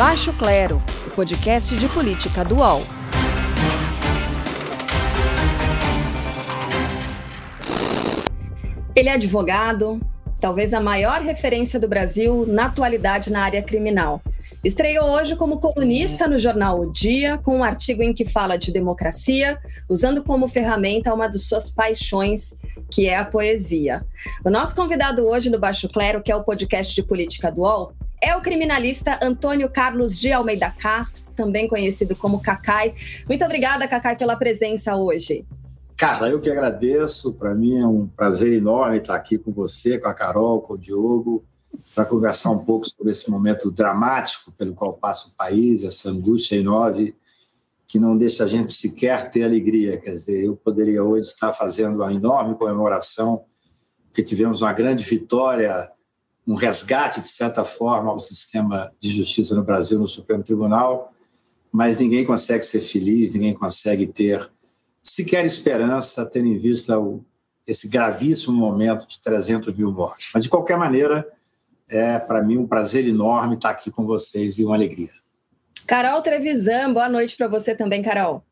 Baixo Clero, o podcast de política do UOL. Ele é advogado, talvez a maior referência do Brasil na atualidade na área criminal. Estreou hoje como colunista no jornal O Dia, com um artigo em que fala de democracia, usando como ferramenta uma de suas paixões, que é a poesia. O nosso convidado hoje no Baixo Clero, que é o podcast de política do UOL, é o criminalista Antônio Carlos de Almeida Castro, também conhecido como Cacai. Muito obrigada, Cacai, pela presença hoje. Carla, eu que agradeço. Para mim é um prazer enorme estar aqui com você, com a Carol, com o Diogo, para conversar um pouco sobre esse momento dramático pelo qual passa o país, essa angústia enorme que não deixa a gente sequer ter alegria. Quer dizer, eu poderia hoje estar fazendo uma enorme comemoração, porque tivemos uma grande vitória, um resgate, de certa forma, ao sistema de justiça no Brasil, no Supremo Tribunal, mas ninguém consegue ser feliz, ninguém consegue ter sequer esperança, tendo em vista o, esse gravíssimo momento de 300 mil mortes. Mas, de qualquer maneira, é para mim um prazer enorme estar aqui com vocês e uma alegria. Carol Trevisan, boa noite para você também, Carol.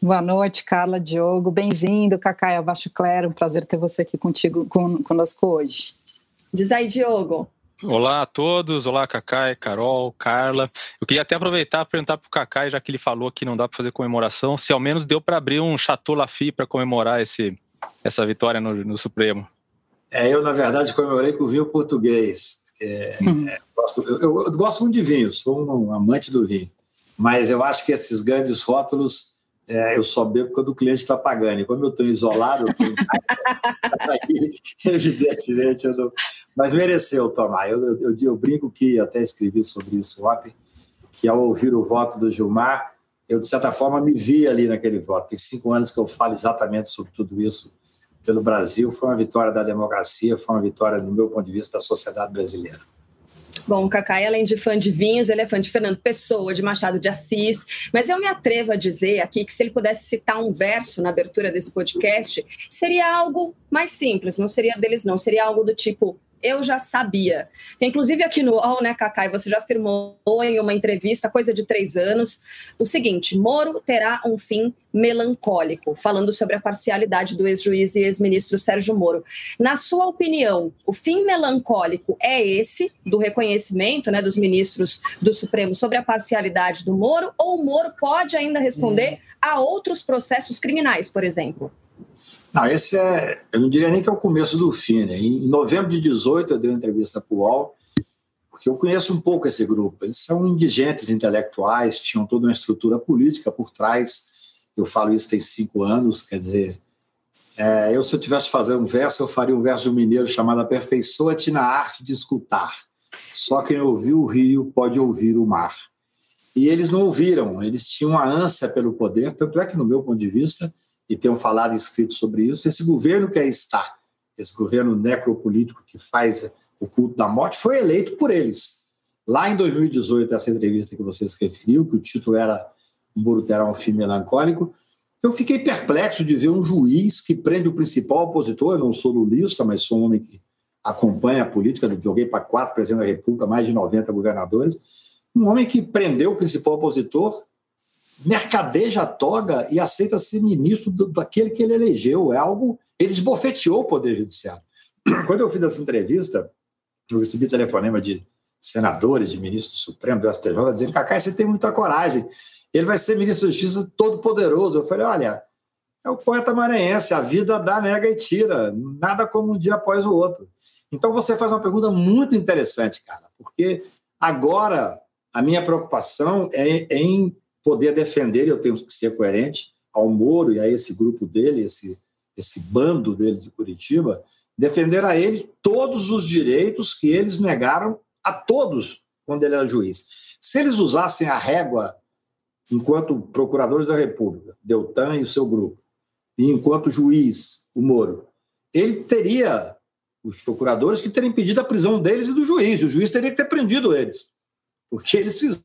Boa noite, Carla, Diogo, bem-vindo, Cacai Abaixo Clero, um prazer ter você aqui contigo, con conosco hoje. Diz aí, Diogo. Olá a todos, olá Cacai, Carol, Carla. Eu queria até aproveitar para perguntar para o Cacai, já que ele falou que não dá para fazer comemoração, se ao menos deu para abrir um Chateau Lafite para comemorar esse, essa vitória no, no, Supremo. É, eu, na verdade, comemorei com vinho português. É, é, gosto, eu, eu, gosto muito de vinho, sou um amante do vinho. Mas eu acho que esses grandes rótulos é, eu só bebo quando o cliente está pagando. E como eu estou isolado, eu tenho... aí, evidentemente, eu não... mas mereceu tomar. Eu, eu, eu, brinco que até escrevi sobre isso ontem, que ao ouvir o voto do Gilmar, eu, de certa forma, me vi ali naquele voto. Tem cinco anos que eu falo exatamente sobre tudo isso pelo Brasil. Foi uma vitória da democracia, foi uma vitória, do meu ponto de vista, da sociedade brasileira. Bom, o Cacai, além de fã de vinhos, ele é fã de Fernando Pessoa, de Machado de Assis. Mas eu me atrevo a dizer aqui que se ele pudesse citar um verso na abertura desse podcast, seria algo mais simples, não seria deles, não. Seria algo do tipo: eu já sabia. Inclusive aqui no UOL, né, Cacai, você já afirmou em uma entrevista, coisa de três anos, o seguinte: Moro terá um fim melancólico, falando sobre a parcialidade do ex-juiz e ex-ministro Sérgio Moro. Na sua opinião, o fim melancólico é esse, do reconhecimento né, dos ministros do Supremo sobre a parcialidade do Moro, ou o Moro pode ainda responder hum. a outros processos criminais, por exemplo? Não, esse é, eu não diria nem que é o começo do fim, né? Em novembro de 18 eu dei uma entrevista para o UOL, porque eu conheço um pouco esse grupo. Eles são indigentes intelectuais, tinham toda uma estrutura política por trás. Eu falo isso tem cinco anos, quer dizer, é, eu se eu tivesse fazer um verso, eu faria um verso de um mineiro chamado Aperfeiçoa-te na arte de escutar. Só quem ouviu o rio pode ouvir o mar. E eles não ouviram, eles tinham uma ânsia pelo poder, tanto é que, no meu ponto de vista, e tenham falado e escrito sobre isso. Esse governo que aí está, esse governo necropolítico que faz o culto da morte, foi eleito por eles. Lá em 2018, essa entrevista que você se referiu, que o título era Muro terá um fim melancólico, eu fiquei perplexo de ver um juiz que prende o principal opositor, eu não sou lulista, mas sou um homem que acompanha a política, joguei para quatro presidentes da República, mais de 90 governadores, um homem que prendeu o principal opositor mercadeja a toga e aceita ser ministro do, daquele que ele elegeu. É algo. Ele esbofeteou o Poder Judiciário. Quando eu fiz essa entrevista, eu recebi telefonema de senadores, de ministros do Supremo, do STJ, dizendo: Cacá, você tem muita coragem. Ele vai ser ministro da Justiça todo poderoso. Eu falei: olha, é o poeta maranhense, a vida dá, nega e tira, nada como um dia após o outro. Então você faz uma pergunta muito interessante, cara, porque agora a minha preocupação é em poder defender, eu tenho que ser coerente ao Moro e a esse grupo dele, esse, esse bando dele de Curitiba, defender a ele todos os direitos que eles negaram a todos quando ele era juiz. Se eles usassem a régua enquanto procuradores da República, Deltan e o seu grupo, e enquanto juiz, o Moro, ele teria os procuradores que terem pedido a prisão deles e do juiz. O juiz teria que ter prendido eles, porque eles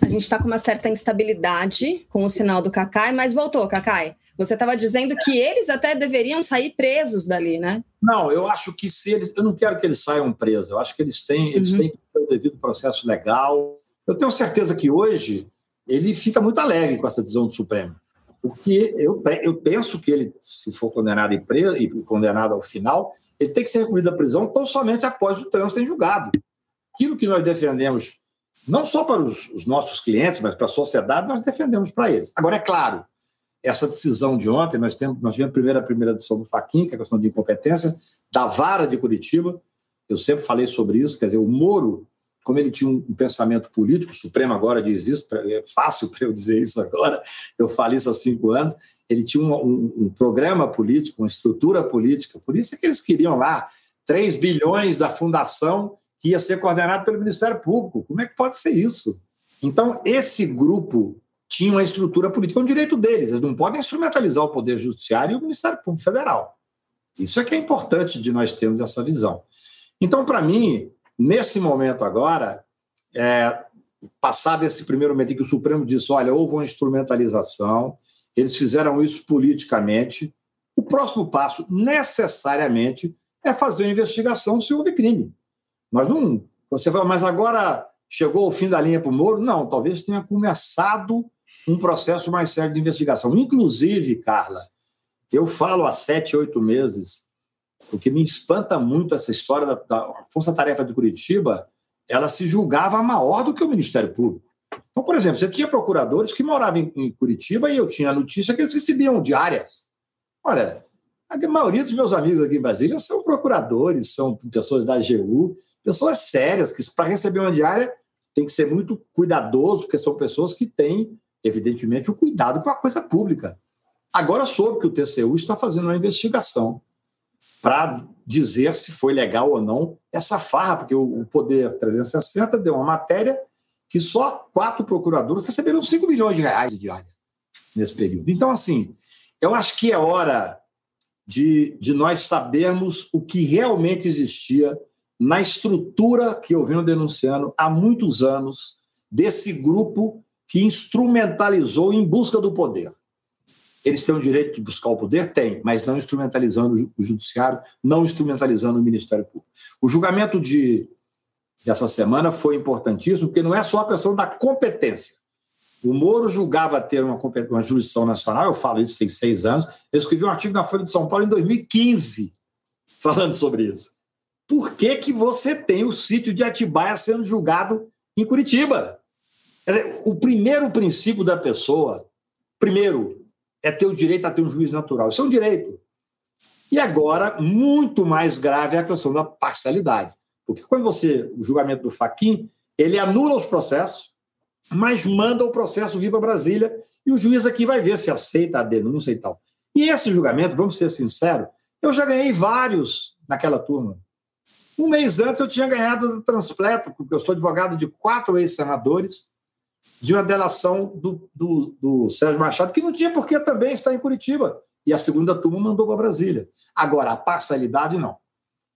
a gente está com uma certa instabilidade com o sinal do Cacai, mas voltou, Cacai. Você estava dizendo que eles até deveriam sair presos dali, né? Não, eu acho que se eles. Eu não quero que eles saiam presos, eu acho que eles têm, eles uhum. têm o devido processo legal. Eu tenho certeza que hoje ele fica muito alegre com essa decisão do Supremo, porque eu, eu penso que ele, se for condenado e, preso, e condenado ao final, ele tem que ser recolhido à prisão tão somente após o trânsito em julgado. Aquilo que nós defendemos, não só para os, os nossos clientes, mas para a sociedade, nós defendemos para eles. Agora, é claro, essa decisão de ontem, nós temos, nós tivemos a primeira, decisão do Faquin, que é a questão de incompetência, da vara de Curitiba, eu sempre falei sobre isso, quer dizer, o Moro, como ele tinha um pensamento político, o Supremo agora diz isso, é fácil para eu dizer isso agora, eu falei isso há cinco anos, ele tinha um, um, um, programa político, uma estrutura política, por isso é que eles queriam lá 3 bilhões da fundação que ia ser coordenado pelo Ministério Público. Como é que pode ser isso? Então, esse grupo tinha uma estrutura política, é um direito deles, eles não podem instrumentalizar o Poder Judiciário e o Ministério Público Federal. Isso é que é importante de nós termos essa visão. Então, para mim, nesse momento agora, é, passado esse primeiro momento em que o Supremo disse: olha, houve uma instrumentalização, eles fizeram isso politicamente, o próximo passo, necessariamente, é fazer uma investigação se houve crime. Nós não. Você fala, mas agora chegou o fim da linha para o Moro? Não, talvez tenha começado um processo mais sério de investigação. Inclusive, Carla, eu falo há sete, oito meses, porque me espanta muito essa história da, da Força Tarefa de Curitiba, ela se julgava maior do que o Ministério Público. Então, por exemplo, você tinha procuradores que moravam em, em Curitiba e eu tinha a notícia que eles recebiam diárias. Olha, a maioria dos meus amigos aqui em Brasília são procuradores, são pessoas da AGU, pessoas sérias, que para receber uma diária tem que ser muito cuidadoso, porque são pessoas que têm, evidentemente, o cuidado com a coisa pública. Agora soube que o TCU está fazendo uma investigação para dizer se foi legal ou não essa farra, porque o Poder 360 deu uma matéria que só quatro procuradores receberam 5 milhões de reais de diária nesse período. Então, assim, eu acho que é hora de, de nós sabermos o que realmente existia na estrutura que eu venho denunciando há muitos anos desse grupo que instrumentalizou em busca do poder. Eles têm o direito de buscar o poder? Tem, mas não instrumentalizando o judiciário, não instrumentalizando o Ministério Público. O julgamento de, dessa semana foi importantíssimo, porque não é só a questão da competência. O Moro julgava ter uma, uma jurisdição nacional, eu falo isso tem seis anos, eu escrevi um artigo na Folha de São Paulo em 2015 falando sobre isso por que, que você tem o sítio de Atibaia sendo julgado em Curitiba? O primeiro princípio da pessoa, primeiro, é ter o direito a ter um juiz natural. Isso é um direito. E agora, muito mais grave é a questão da parcialidade. Porque quando você, o julgamento do Faquin, ele anula os processos, mas manda o processo vir para Brasília e o juiz aqui vai ver se aceita a denúncia e tal. E esse julgamento, vamos ser sinceros, eu já ganhei vários naquela turma. Um mês antes eu tinha ganhado do transpleto, porque eu sou advogado de quatro ex-senadores, de uma delação do, do, do, Sérgio Machado, que não tinha por que também estar em Curitiba. E a segunda turma mandou para Brasília. Agora, a parcialidade não.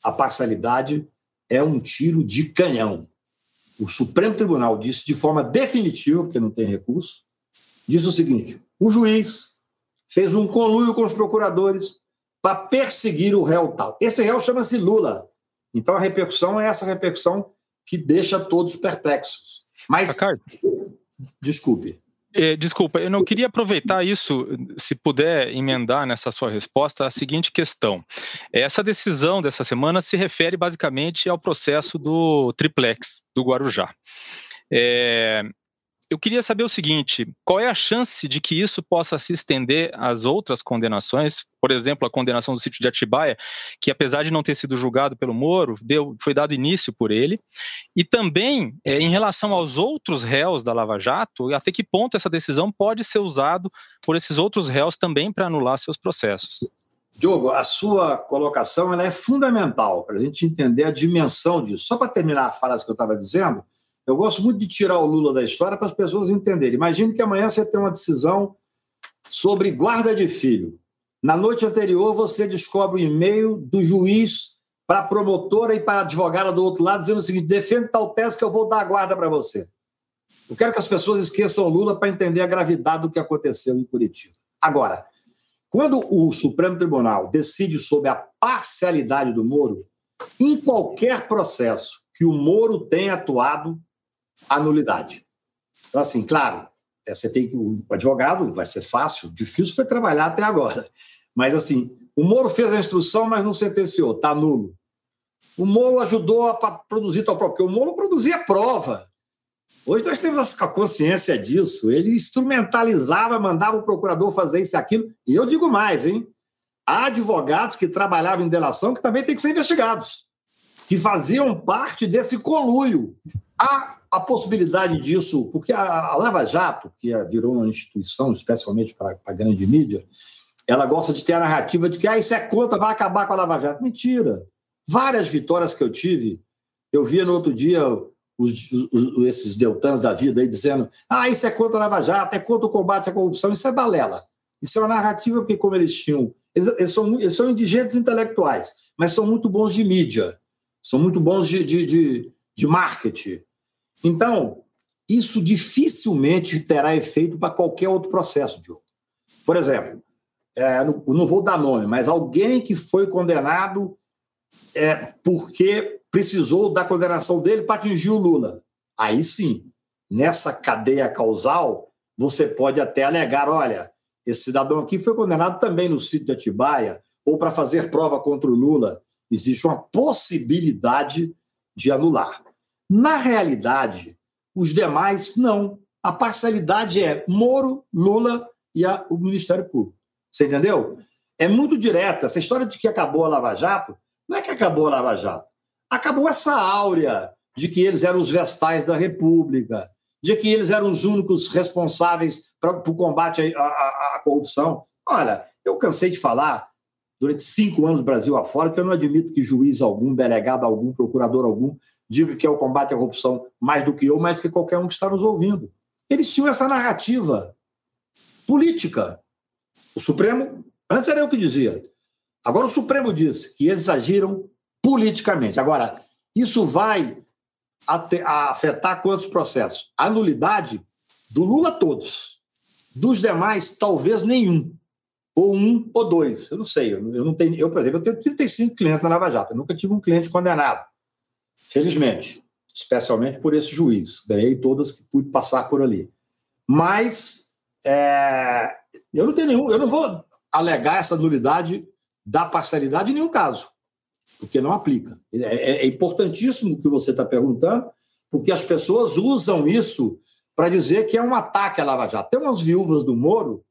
A parcialidade é um tiro de canhão. O Supremo Tribunal disse de forma definitiva, porque não tem recurso, disse o seguinte: o juiz fez um conluio com os procuradores para perseguir o réu tal. Esse réu chama-se Lula. Então a repercussão é essa repercussão que deixa todos perplexos. Mas. Ricardo. Desculpe. É, desculpa, eu não queria aproveitar isso, se puder emendar nessa sua resposta, a seguinte questão. Essa decisão dessa semana se refere basicamente ao processo do triplex do Guarujá. É, eu queria saber o seguinte: qual é a chance de que isso possa se estender às outras condenações? Por exemplo, a condenação do sítio de Atibaia, que apesar de não ter sido julgado pelo Moro, deu, foi dado início por ele. E também, é, em relação aos outros réus da Lava Jato, até que ponto essa decisão pode ser usada por esses outros réus também para anular seus processos? Diogo, a sua colocação ela é fundamental para a gente entender a dimensão disso. Só para terminar a frase que eu estava dizendo, eu gosto muito de tirar o Lula da história para as pessoas entenderem. Imagine que amanhã você tem uma decisão sobre guarda de filho. Na noite anterior, você descobre o um e-mail do juiz para a promotora e para a advogada do outro lado, dizendo o seguinte: defende tal tese que eu vou dar a guarda para você. Eu quero que as pessoas esqueçam o Lula para entender a gravidade do que aconteceu em Curitiba. Agora, quando o Supremo Tribunal decide sobre a parcialidade do Moro, em qualquer processo que o Moro tenha atuado, a nulidade. Então, assim, claro, é, você tem que. O advogado vai ser fácil, difícil foi trabalhar até agora. Mas, assim, o Moro fez a instrução, mas não sentenciou, está nulo. O Moro ajudou a produzir tal prova, porque o Moro produzia prova. Hoje nós temos a consciência disso. Ele instrumentalizava, mandava o procurador fazer isso e aquilo. E eu digo mais, hein? Há advogados que trabalhavam em delação que também têm que ser investigados, que faziam parte desse coluio. Há a possibilidade disso, porque a, Lava Jato, que é, virou uma instituição, especialmente para a grande mídia, ela gosta de ter a narrativa de que ah, isso é conta, vai acabar com a Lava Jato. Mentira. Várias vitórias que eu tive, eu via no outro dia os, os, esses deltans da vida aí dizendo ah, isso é contra a Lava Jato, é contra o combate à corrupção, isso é balela. Isso é uma narrativa porque, como eles tinham, eles, eles são, eles são indigentes intelectuais, mas são muito bons de mídia, são muito bons de, de, de, de marketing. Então, isso dificilmente terá efeito para qualquer outro processo, Diogo. Por exemplo, é, não, não, vou dar nome, mas alguém que foi condenado é, porque precisou da condenação dele para atingir o Lula. Aí sim, nessa cadeia causal, você pode até alegar: olha, esse cidadão aqui foi condenado também no sítio de Atibaia, ou para fazer prova contra o Lula. Existe uma possibilidade de anular. Na realidade, os demais não. A parcialidade é Moro, Lula e a, o Ministério Público. Você entendeu? É muito direto. Essa história de que acabou a Lava Jato, não é que acabou a Lava Jato. Acabou essa áurea de que eles eram os vestais da República, de que eles eram os únicos responsáveis para o combate à, à, à corrupção. Olha, eu cansei de falar durante cinco anos Brasil afora que eu não admito que juiz algum, delegado algum, procurador algum diga que é o combate à corrupção mais do que eu, mais do que qualquer um que está nos ouvindo. Eles tinham essa narrativa política. O Supremo, antes era eu que dizia, agora o Supremo diz que eles agiram politicamente. Agora, isso vai afetar quantos processos? A nulidade do Lula, todos. Dos demais, talvez nenhum. Ou um ou dois. Eu não sei. Eu, não tenho, eu, por exemplo, eu tenho 35 clientes na Lava Jato. Eu nunca tive um cliente condenado. Felizmente, especialmente por esse juiz. Ganhei todas que pude passar por ali. Mas é, eu não tenho nenhum, eu não vou alegar essa nulidade da parcialidade em nenhum caso, porque não aplica. É, é, é importantíssimo o que você está perguntando, porque as pessoas usam isso para dizer que é um ataque à Lava Jato. Tem umas viúvas do Moro,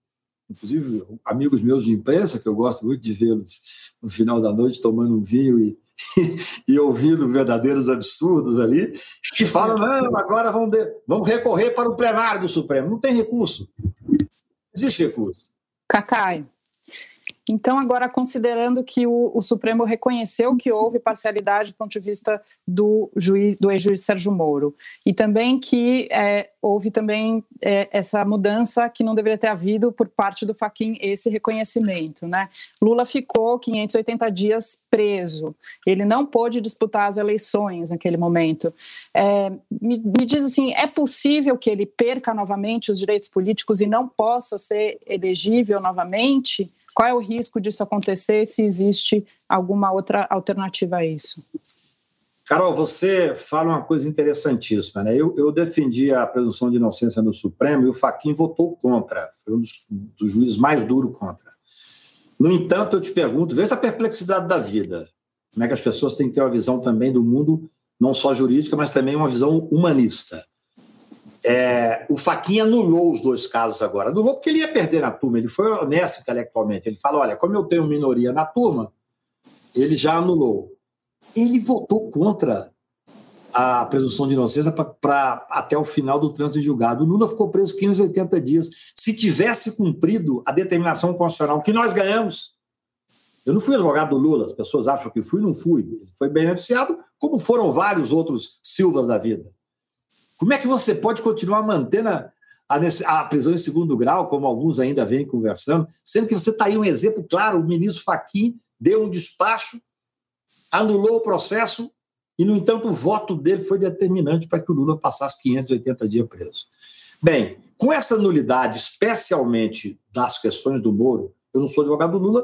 inclusive amigos meus de imprensa, que eu gosto muito de vê-los no final da noite tomando um vinho e e ouvindo verdadeiros absurdos ali, que falam: não, agora vamos, de, vamos recorrer para o plenário do Supremo. Não tem recurso. Existe recurso. Cacai, então, agora, considerando que o, o, Supremo reconheceu que houve parcialidade do ponto de vista do juiz, do ex-juiz Sérgio Moro, e também que é, houve também é, essa mudança que não deveria ter havido por parte do Faquin esse reconhecimento, né? Lula ficou 580 dias preso, ele não pôde disputar as eleições naquele momento. É, me, me diz assim, é possível que ele perca novamente os direitos políticos e não possa ser elegível novamente? Qual é o risco disso acontecer se existe alguma outra alternativa a isso? Carol, você fala uma coisa interessantíssima. Né? Eu, eu defendi a presunção de inocência no Supremo e o Faquin votou contra. Foi um dos, dos juízes mais duros contra. No entanto, eu te pergunto, veja a perplexidade da vida. Como é que as pessoas têm que ter uma visão também do mundo, não só jurídica, mas também uma visão humanista. É, o Faquinha anulou os dois casos agora. Anulou porque ele ia perder na turma, ele foi honesto intelectualmente. Ele falou: olha, como eu tenho minoria na turma, ele já anulou. Ele votou contra a presunção de inocência para até o final do trânsito em julgado. O Lula ficou preso 15, 80 dias. Se tivesse cumprido a determinação constitucional que nós ganhamos, eu não fui advogado do Lula, as pessoas acham que fui, não fui. Ele foi beneficiado, como foram vários outros Silvas da vida. Como é que você pode continuar mantendo a, a, a prisão em segundo grau, como alguns ainda vêm conversando, sendo que você está aí um exemplo claro: o ministro Faquim deu um despacho, anulou o processo e, no entanto, o voto dele foi determinante para que o Lula passasse 580 dias preso. Bem, com essa nulidade, especialmente das questões do Moro, eu não sou advogado do Lula,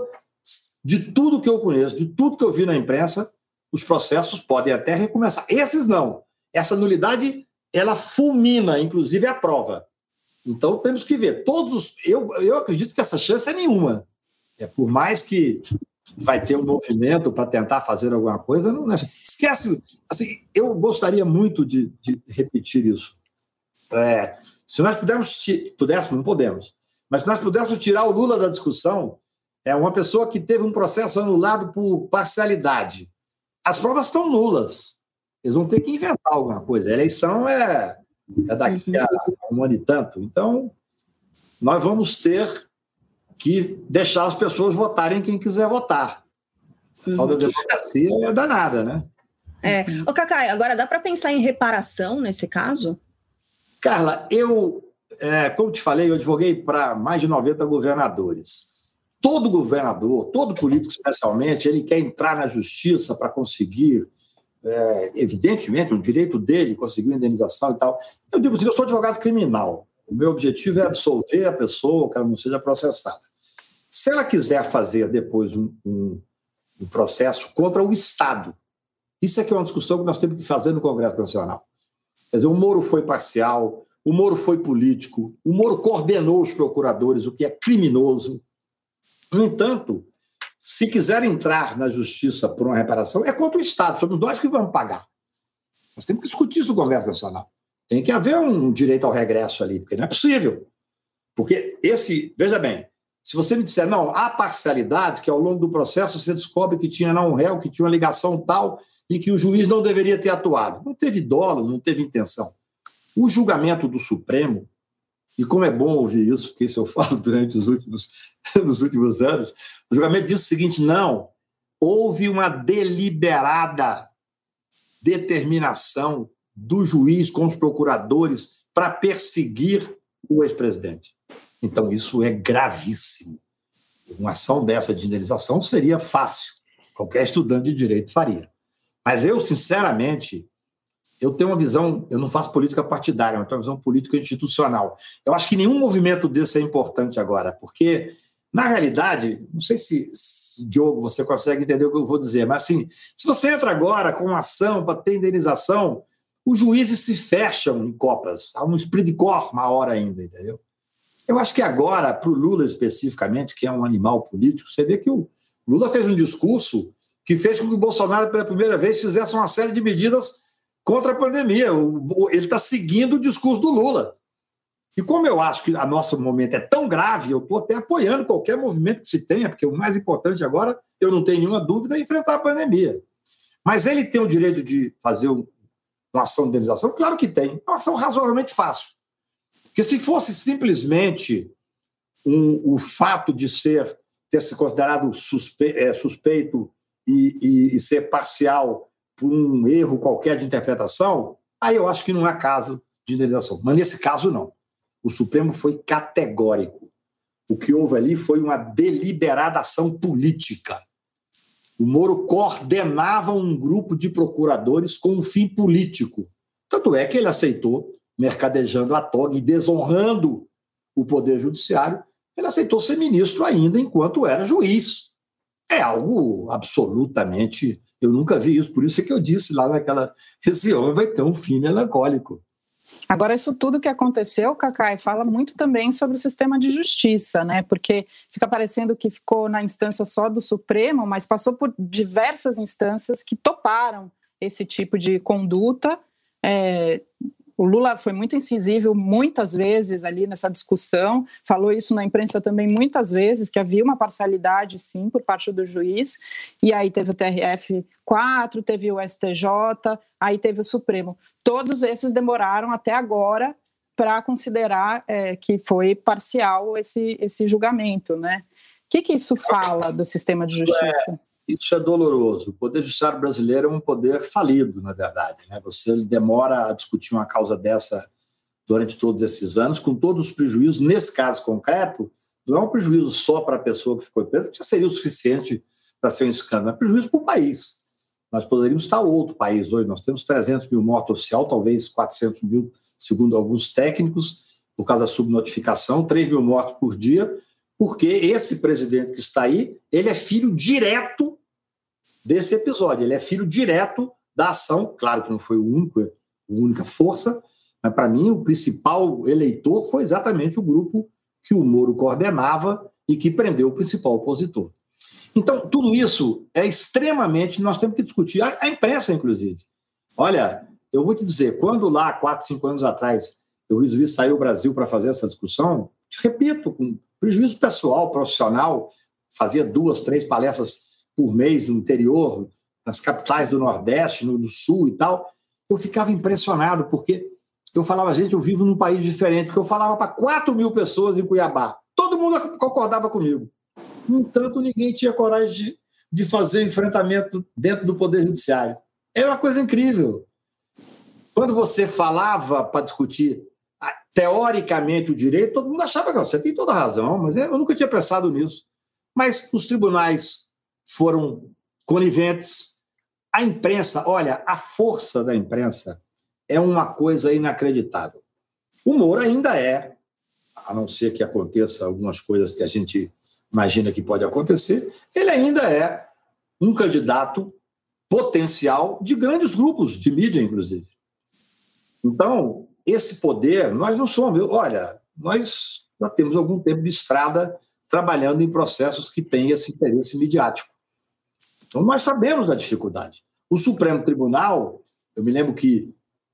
de tudo que eu conheço, de tudo que eu vi na imprensa, os processos podem até recomeçar. Esses não. Essa nulidade ela fulmina, inclusive, a prova. Então, temos que ver. Todos, eu, eu acredito que essa chance é nenhuma. É por mais que vai ter um movimento para tentar fazer alguma coisa, não esquece. Assim, eu gostaria muito de, de repetir isso. É, se nós pudermos, pudéssemos, não podemos, mas se nós pudéssemos tirar o Lula da discussão, é uma pessoa que teve um processo anulado por parcialidade. As provas estão nulas. Eles vão ter que inventar alguma coisa. A eleição é, é daqui a um ano e tanto. Então, nós vamos ter que deixar as pessoas votarem quem quiser votar. A tal da uhum. democracia é danada, né? É. Ô, Cacai, agora dá para pensar em reparação nesse caso? Carla, eu, é, como te falei, eu advoguei para mais de 90 governadores. Todo governador, todo político especialmente, ele quer entrar na justiça para conseguir, é, evidentemente, o direito dele, conseguir indenização e tal. Eu digo assim, eu sou advogado criminal. O meu objetivo é absolver a pessoa, que ela não seja processada. Se ela quiser fazer depois um, um, um processo contra o Estado, isso é que é uma discussão que nós temos que fazer no Congresso Nacional. Quer dizer, o Moro foi parcial, o Moro foi político, o Moro coordenou os procuradores, o que é criminoso. No entanto, se quiser entrar na justiça por uma reparação, é contra o Estado, somos nós que vamos pagar. Nós temos que discutir isso no Congresso Nacional. Tem que haver um direito ao regresso ali, porque não é possível. Porque esse, veja bem, se você me disser, não, há parcialidades que ao longo do processo você descobre que tinha não um réu, que tinha uma ligação tal e que o juiz não deveria ter atuado. Não teve dolo, não teve intenção. O julgamento do Supremo, e como é bom ouvir isso, porque isso eu falo durante os últimos, nos últimos anos, o julgamento diz o seguinte: não, houve uma deliberada determinação do juiz com os procuradores para perseguir o ex-presidente. Então, isso é gravíssimo. Uma ação dessa de indenização seria fácil, qualquer estudante de direito faria. Mas eu, sinceramente, eu tenho uma visão, eu não faço política partidária, eu tenho uma visão política institucional. Eu acho que nenhum movimento desse é importante agora, porque, na realidade, não sei se, se Diogo, você consegue entender o que eu vou dizer, mas assim, se você entra agora com uma ação para ter indenização, os juízes se fecham em copas. Há um esprit de cor maior ainda, entendeu? Eu acho que agora, para o Lula especificamente, que é um animal político, você vê que o Lula fez um discurso que fez com que o Bolsonaro, pela primeira vez, fizesse uma série de medidas contra a pandemia. Ele está seguindo o discurso do Lula. E como eu acho que o nosso momento é tão grave, eu estou até apoiando qualquer movimento que se tenha, porque o mais importante agora, eu não tenho nenhuma dúvida, é enfrentar a pandemia. Mas ele tem o direito de fazer uma ação de indenização? Claro que tem. É uma ação razoavelmente fácil. Porque se fosse simplesmente um, o fato de ser ter se considerado suspe, é, suspeito e, e, e, ser parcial por um erro qualquer de interpretação, aí eu acho que não é caso de indenização. Mas nesse caso, não. O Supremo foi categórico. O que houve ali foi uma deliberada ação política. O Moro coordenava um grupo de procuradores com um fim político. Tanto é que ele aceitou, mercadejando a toga e desonrando o Poder Judiciário, ele aceitou ser ministro ainda enquanto era juiz. É algo absolutamente. Eu nunca vi isso, por isso é que eu disse lá naquela. Esse homem vai ter um fim melancólico. Agora, isso tudo que aconteceu, Cacai, fala muito também sobre o sistema de justiça, né? Porque fica parecendo que ficou na instância só do Supremo, mas passou por diversas instâncias que toparam esse tipo de conduta. É, o Lula foi muito incisivo muitas vezes ali nessa discussão, falou isso na imprensa também muitas vezes, que havia uma parcialidade, sim, por parte do juiz, e aí teve o TRF 4, teve o STJ, aí teve o Supremo. Todos esses demoraram até agora para considerar é, que foi parcial esse, esse julgamento, né? O que, que isso fala do sistema de justiça? Isso é doloroso. O Poder Judiciário brasileiro é um poder falido, na verdade. Né? Você demora a discutir uma causa dessa durante todos esses anos, com todos os prejuízos. Nesse caso concreto, não é um prejuízo só para a pessoa que ficou presa, que já seria o suficiente para ser um escândalo, é prejuízo para o país. Nós poderíamos estar outro país hoje. Nós temos 300 mil mortos oficial, talvez 400 mil, segundo alguns técnicos, por causa da subnotificação, 3 mil mortos por dia, porque esse presidente que está aí, ele é filho direto desse episódio. Ele é filho direto da ação, claro que não foi o único, a única força, Mas, para mim, o principal eleitor foi exatamente o grupo que o Moro coordenava e que prendeu o principal opositor. Então, tudo isso é extremamente. Nós temos que discutir, a, a imprensa, inclusive. Olha, eu vou te dizer, quando lá, quatro, cinco anos atrás, eu resolvi sair do Brasil para fazer essa discussão, te repito, com prejuízo pessoal, profissional, fazia duas, três palestras por mês no interior, nas capitais do Nordeste, no do Sul e tal, eu ficava impressionado, porque eu falava, gente, eu vivo num país diferente, porque eu falava para 4 mil pessoas em Cuiabá. Todo mundo concordava comigo. No entanto, ninguém tinha coragem de, de fazer enfrentamento dentro do Poder Judiciário. É uma coisa incrível. Quando você falava para discutir teoricamente o direito, todo mundo achava que você tem toda razão, mas eu nunca tinha pensado nisso. Mas os tribunais foram coniventes. A imprensa, olha, a força da imprensa é uma coisa inacreditável. O Moro ainda é, a não ser que aconteça algumas coisas que a gente imagina que pode acontecer, ele ainda é um candidato potencial de grandes grupos de mídia, inclusive. Então, esse poder, nós não somos. Olha, nós já temos algum tempo de estrada trabalhando em processos que têm esse interesse midiático. Então, nós sabemos da dificuldade. O Supremo Tribunal, eu me lembro que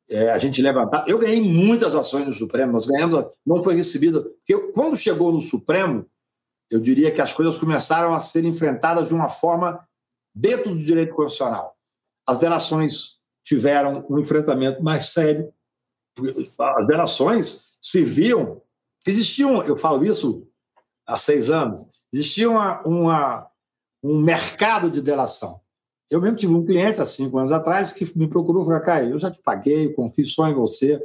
é, a gente levantava. Eu ganhei muitas ações no Supremo, nós ganhamos, não foi recebida. Porque quando chegou no Supremo, eu diria que as coisas começaram a ser enfrentadas de uma forma dentro do direito constitucional. As delações tiveram um enfrentamento mais sério. As delações serviam. Existiam, eu falo isso há seis anos, existia uma, uma, um mercado de delação. Eu mesmo tive um cliente há cinco anos atrás que me procurou e falou: Caio, eu já te paguei, confio só em você,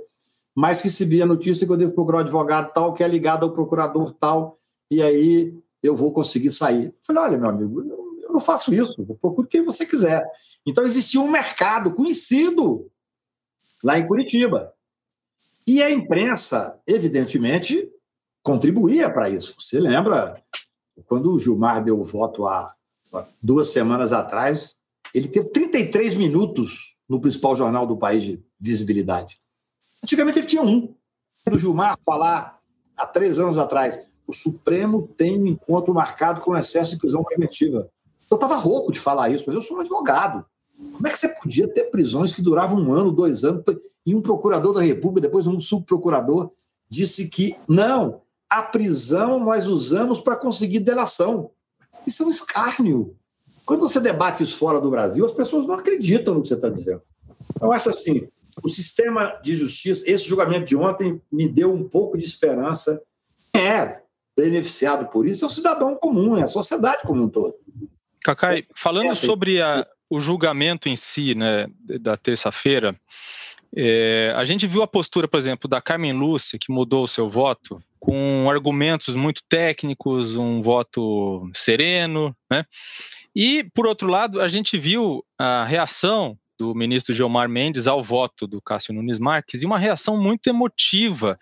mas recebi a notícia que eu devo procurar um advogado tal, que é ligado ao procurador tal, e aí eu vou conseguir sair. Eu falei: olha, meu amigo, eu não faço isso, eu procuro quem você quiser. Então existia um mercado conhecido lá em Curitiba. E a imprensa, evidentemente, contribuía para isso. Você lembra quando o Gilmar deu o voto há duas semanas atrás, ele teve 33 minutos no principal jornal do país de visibilidade. Antigamente ele tinha um. O Gilmar falar há três anos atrás, o Supremo tem um encontro marcado com excesso de prisão preventiva. Eu estava rouco de falar isso, mas eu sou um advogado. Como é que você podia ter prisões que duravam um ano, dois anos, e um procurador da República, depois um subprocurador, disse que não, a prisão nós usamos para conseguir delação. Isso é um escárnio. Quando você debate isso fora do Brasil, as pessoas não acreditam no que você está dizendo. Eu acho assim, o sistema de justiça, esse julgamento de ontem me deu um pouco de esperança. É beneficiado por isso é o cidadão comum, é a sociedade como um todo. Cacai, falando é assim. sobre a, o julgamento em si, né, da terça-feira, é, a gente viu a postura, por exemplo, da Carmen Lúcia, que mudou o seu voto, com argumentos muito técnicos, um voto sereno, né? E, por outro lado, a gente viu a reação do ministro Gilmar Mendes ao voto do Cássio Nunes Marques e uma reação muito emotiva,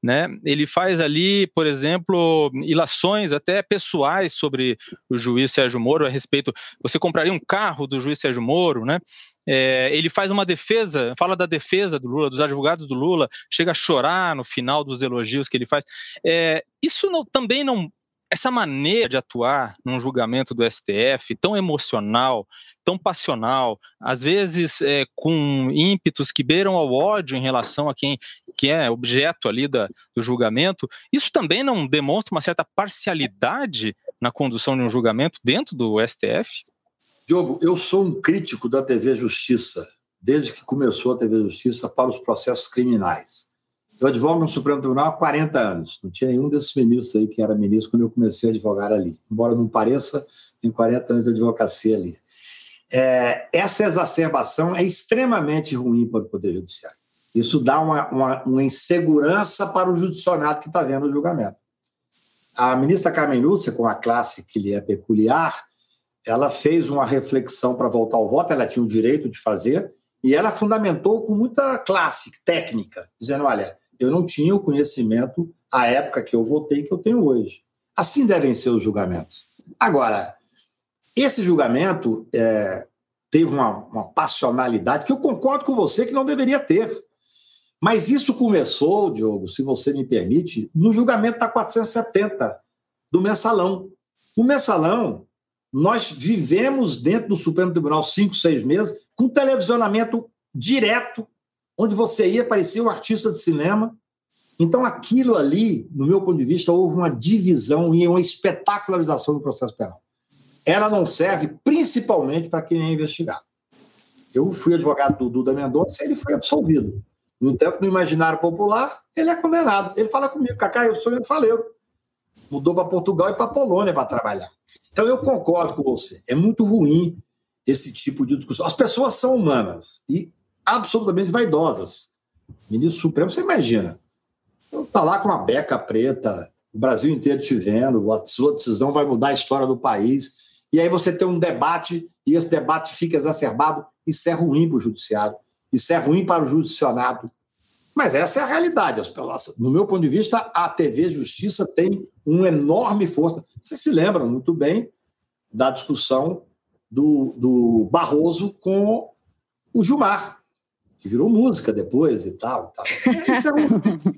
né? Ele faz ali, por exemplo, ilações até pessoais sobre o juiz Sérgio Moro a respeito. Você compraria um carro do juiz Sérgio Moro, né? É, ele faz uma defesa, fala da defesa do Lula, dos advogados do Lula, chega a chorar no final dos elogios que ele faz. É, isso não, também não essa maneira de atuar num julgamento do STF tão emocional, tão passional, às vezes é, com ímpetos que beiram ao ódio em relação a quem que é objeto ali da, do julgamento, isso também não demonstra uma certa parcialidade na condução de um julgamento dentro do STF? Diogo, eu sou um crítico da TV Justiça, desde que começou a TV Justiça para os processos criminais. Eu advogo no Supremo Tribunal há 40 anos. Não tinha nenhum desses ministros aí que era ministro quando eu comecei a advogar ali. Embora não pareça, tem 40 anos de advocacia ali. É, essa exacerbação é extremamente ruim para o Poder Judiciário. Isso dá uma, uma, uma insegurança para o judiciário que está vendo o julgamento. A ministra Carmen Lúcia, com a classe que lhe é peculiar, ela fez uma reflexão para voltar ao voto, ela tinha o direito de fazer, e ela fundamentou com muita classe técnica, dizendo: olha, eu não tinha o conhecimento à época que eu votei que eu tenho hoje. Assim devem ser os julgamentos. Agora, esse julgamento é, teve uma, uma passionalidade que eu concordo com você que não deveria ter. Mas isso começou, Diogo, se você me permite, no julgamento da 470 do mensalão. No mensalão, nós vivemos dentro do Supremo Tribunal cinco, seis meses com televisionamento direto, onde você ia parecer um artista de cinema. Então, aquilo ali, no meu ponto de vista, houve uma divisão e uma espetacularização do processo penal. Ela não serve principalmente para quem é investigado. Eu fui advogado do Duda Mendonça e ele foi absolvido. No entanto, no imaginário popular, ele é condenado. Ele fala comigo, Cacá, eu sou mensaleiro mudou para Portugal e para Polônia para trabalhar. Então eu concordo com você. É muito ruim esse tipo de discussão. As pessoas são humanas e absolutamente vaidosas. Ministro Supremo, você imagina, está lá com uma beca preta, o Brasil inteiro te vendo, a sua decisão vai mudar a história do país. E aí você tem um debate e esse debate fica exacerbado. Isso é ruim para o judiciário, isso é ruim para o judicionado, mas essa é a realidade. No meu ponto de vista, a TV Justiça tem uma enorme força. Vocês se lembram muito bem da discussão do, do Barroso com o Gilmar, que virou música depois e tal. tal. Isso é um...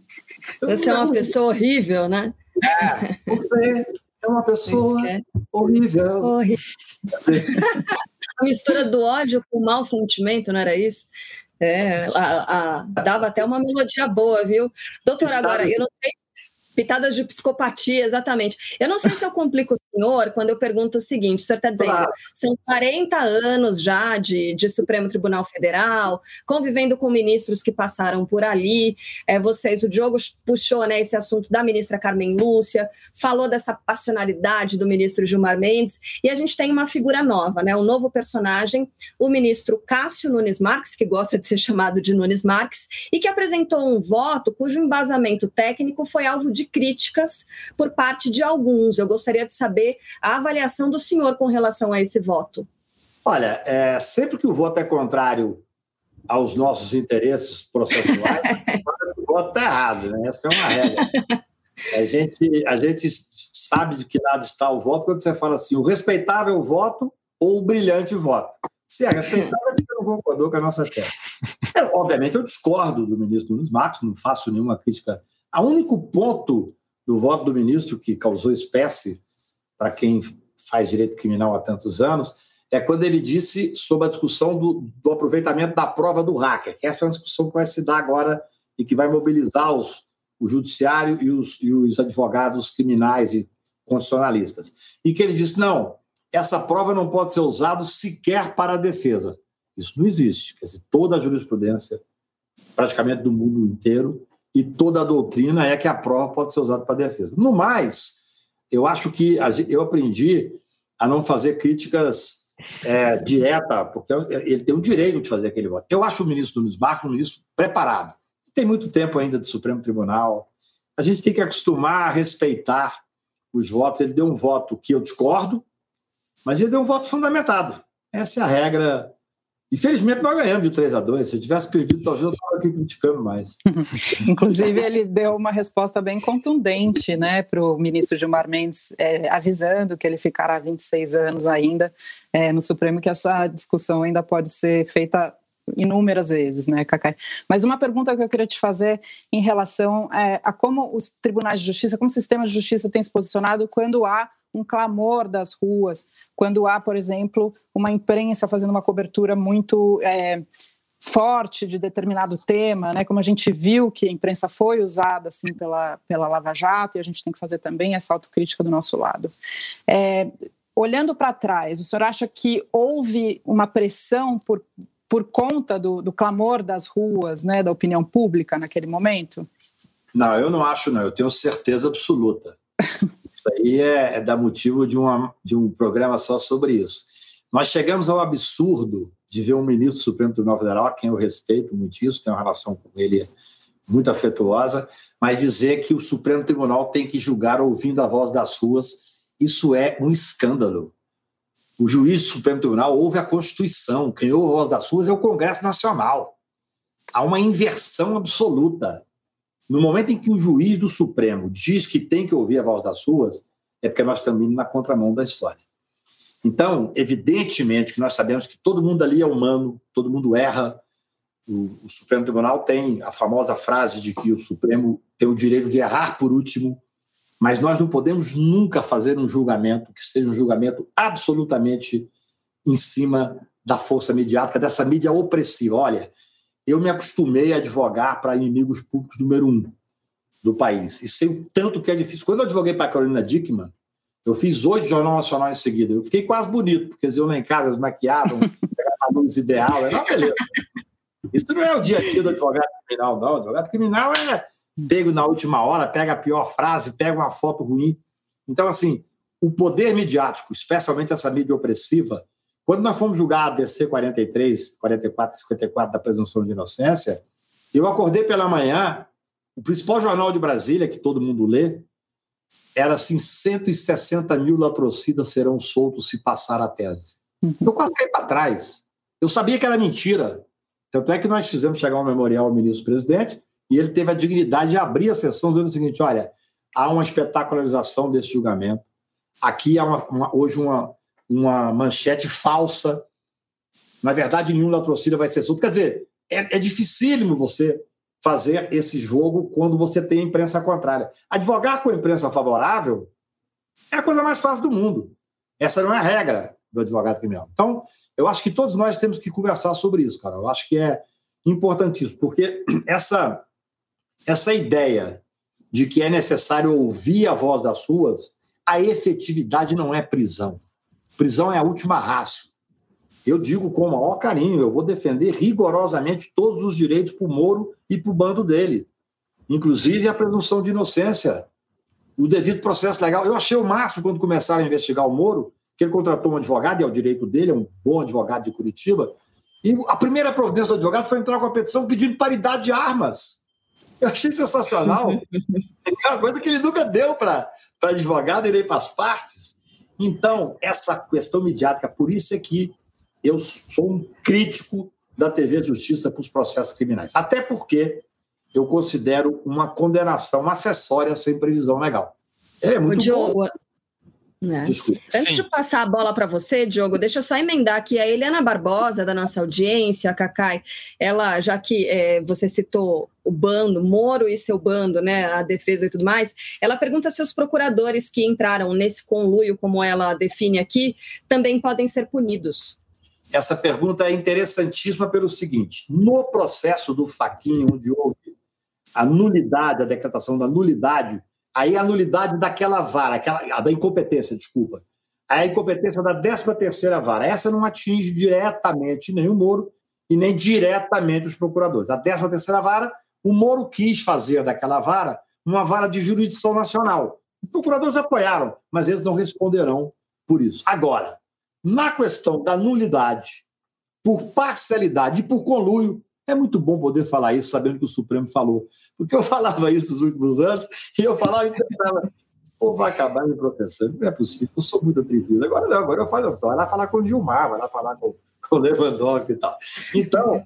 Você é uma pessoa horrível, né? É, você é uma pessoa é. horrível. horrível. a mistura do ódio com o mau sentimento, não era isso? É, a, a, dava até uma melodia boa, viu? Doutor, agora, eu não sei Pitadas de psicopatia, exatamente. Eu não sei se eu complico o senhor quando eu pergunto o seguinte: o senhor está dizendo, claro. são 40 anos já de, de, Supremo Tribunal Federal, convivendo com ministros que passaram por ali. É, vocês, o Diogo puxou né, esse assunto da ministra Carmen Lúcia, falou dessa passionalidade do ministro Gilmar Mendes, e a gente tem uma figura nova, né, um novo personagem, o ministro Cássio Nunes Marques, que gosta de ser chamado de Nunes Marques, e que apresentou um voto cujo embasamento técnico foi alvo de de críticas por parte de alguns. Eu gostaria de saber a avaliação do senhor com relação a esse voto. Olha, é, sempre que o voto é contrário aos nossos interesses processuais, o voto está errado, né? essa é uma regra. A gente, a gente sabe de que lado está o voto quando você fala assim, o respeitável voto ou o brilhante voto. Se é respeitável, é porque não concordou com a nossa tese. É, obviamente, eu discordo do ministro Nunes Matos, não faço nenhuma crítica o único ponto do voto do ministro que causou espécie para quem faz direito criminal há tantos anos é quando ele disse sobre a discussão do, do aproveitamento da prova do hacker. Essa é uma discussão que vai se dar agora e que vai mobilizar os, o judiciário e os, e os advogados criminais e constitucionalistas. E que ele disse: não, essa prova não pode ser usada sequer para a defesa. Isso não existe. Quer dizer, toda a jurisprudência, praticamente do mundo inteiro, e toda a doutrina é que a prova pode ser usada para defesa. No mais, eu acho que eu aprendi a não fazer críticas é, direta, porque ele tem o direito de fazer aquele voto. Eu acho o ministro Nunes Marques um ministro preparado. Tem muito tempo ainda do Supremo Tribunal. A gente tem que acostumar a respeitar os votos. Ele deu um voto que eu discordo, mas ele deu um voto fundamentado. Essa é a regra Infelizmente, nós ganhamos de 3 a 2 Se tivesse perdido, talvez eu estava aqui criticando mais. Inclusive, ele deu uma resposta bem contundente né, para o ministro Gilmar Mendes, é, avisando que ele ficará 26 anos ainda é, no Supremo, que essa discussão ainda pode ser feita inúmeras vezes, né, Cacai? Mas uma pergunta que eu queria te fazer em relação é, a como os tribunais de justiça, como o sistema de justiça tem se posicionado quando há um clamor das ruas, quando há, por exemplo, uma imprensa fazendo uma cobertura muito é, forte de determinado tema, né? Como a gente viu que a imprensa foi usada assim pela pela Lava Jato e a gente tem que fazer também essa autocrítica do nosso lado. É, olhando para trás, o senhor acha que houve uma pressão por por conta do, do clamor das ruas, né, da opinião pública naquele momento? Não, eu não acho, não. Eu tenho certeza absoluta. Isso aí é, é motivo de, uma, de um programa só sobre isso. Nós chegamos ao absurdo de ver um ministro do Supremo Tribunal Federal, a quem eu respeito muito isso, tenho uma relação com ele muito afetuosa, mas dizer que o Supremo Tribunal tem que julgar ouvindo a voz das ruas, isso é um escândalo. O juiz do Supremo Tribunal ouve a Constituição, quem ouve a voz das ruas é o Congresso Nacional. Há uma inversão absoluta. No momento em que o juiz do Supremo diz que tem que ouvir a voz das ruas, é porque nós estamos indo na contramão da história. Então, evidentemente que nós sabemos que todo mundo ali é humano, todo mundo erra, o, o, Supremo Tribunal tem a famosa frase de que o Supremo tem o direito de errar por último, mas nós não podemos nunca fazer um julgamento que seja um julgamento absolutamente em cima da força mediática, dessa mídia opressiva. Olha, eu me acostumei a advogar para inimigos públicos número um do país, e sei o tanto que é difícil. Quando eu advoguei para a Carolina Dickman, eu fiz oito Jornal Nacional em seguida. Eu fiquei quase bonito, porque eles iam lá em casa, eles maquiavam, pegavam a luz ideal. Era uma beleza. Isso não é o dia a dia do advogado criminal, não. O advogado criminal é pego na última hora, pega a pior frase, pega uma foto ruim. Então, assim, o poder midiático, especialmente essa mídia opressiva, quando nós fomos julgar a DC 43, 44 54 da presunção de inocência, eu acordei pela manhã, o principal jornal de Brasília, que todo mundo lê, era assim: 160 mil latrocidas serão soltos se passar a tese. Uhum. Eu quase caí para trás. Eu sabia que era mentira. Tanto é que nós fizemos chegar um memorial ao ministro-presidente e ele teve a dignidade de abrir a sessão dizendo o seguinte: olha, há uma espetacularização desse julgamento. Aqui há uma, uma, hoje uma, uma manchete falsa. Na verdade, nenhum latrocida vai ser solto. Quer dizer, é, é dificílimo você fazer esse jogo quando você tem a imprensa contrária. Advogar com a imprensa favorável é a coisa mais fácil do mundo. Essa não é a regra do advogado criminal. Então, eu acho que todos nós temos que conversar sobre isso, cara. Eu acho que é importantíssimo, porque essa, essa ideia de que é necessário ouvir a voz das suas, a efetividade não é prisão. Prisão é a última raça. Eu digo com o maior carinho, eu vou defender rigorosamente todos os direitos para o Moro e para o bando dele, inclusive a presunção de inocência, o devido processo legal. Eu achei o máximo quando começaram a investigar o Moro, que ele contratou um advogado, e é o direito dele, é um bom advogado de Curitiba. E a primeira providência do advogado foi entrar com a petição pedindo paridade de armas. Eu achei sensacional. é uma coisa que ele nunca deu para advogado e nem para as partes. Então, essa questão midiática, por isso é que eu sou um crítico da TV Justiça para os processos criminais. Até porque eu considero uma condenação acessória sem previsão legal. É muito Diogo, bom. É. Antes Sim. de passar a bola para você, Diogo, deixa eu só emendar aqui a Eliana Barbosa, da nossa audiência, a Cacai, ela, já que é, você citou o bando, Moro e seu bando, né, a defesa e tudo mais, ela pergunta se os procuradores que entraram nesse conluio, como ela define aqui, também podem ser punidos. Essa pergunta é interessantíssima pelo seguinte: no processo do Faquinho, onde houve a nulidade, a decretação da nulidade Aí a nulidade daquela vara, aquela, da incompetência, desculpa. A incompetência da 13 terceira vara. Essa não atinge diretamente nem o Moro e nem diretamente os procuradores. A 13 terceira vara, o Moro quis fazer daquela vara uma vara de jurisdição nacional. Os procuradores apoiaram, mas eles não responderão por isso. Agora, na questão da nulidade, por parcialidade e por conluio, é muito bom poder falar isso sabendo que o Supremo falou. Porque eu falava isso nos últimos anos e eu falava e pensava, pô, vai acabar me processando. Não é possível, eu sou muito atrevido. Agora não, agora eu falo, vai lá falar com o Gilmar, vai lá falar com, com o Lewandowski e tal. Então,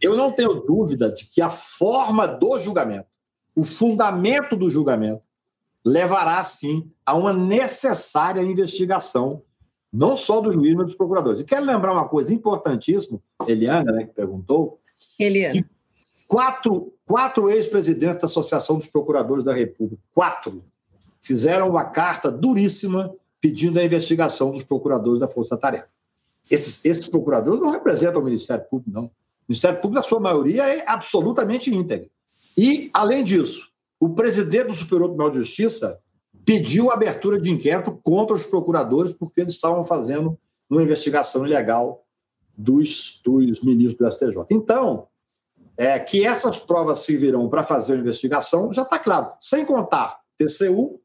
eu não tenho dúvida de que a forma do julgamento, o fundamento do julgamento, levará, sim, a uma necessária investigação, não só do juiz, mas dos procuradores. E quero lembrar uma coisa importantíssima, Eliana, né, que perguntou, Eliana. Quatro, quatro ex-presidentes da Associação dos Procuradores da República, quatro, fizeram uma carta duríssima pedindo a investigação dos procuradores da Força Tarefa. Esses, esses procuradores não representam o Ministério Público, não. O Ministério Público, na sua maioria, é absolutamente íntegro. E, além disso, o presidente do Superior Tribunal de Justiça pediu a abertura de inquérito contra os procuradores porque eles estavam fazendo uma investigação ilegal dos, dos ministros do STJ. Então, é, que essas provas servirão para fazer a investigação, já está claro. Sem contar TCU,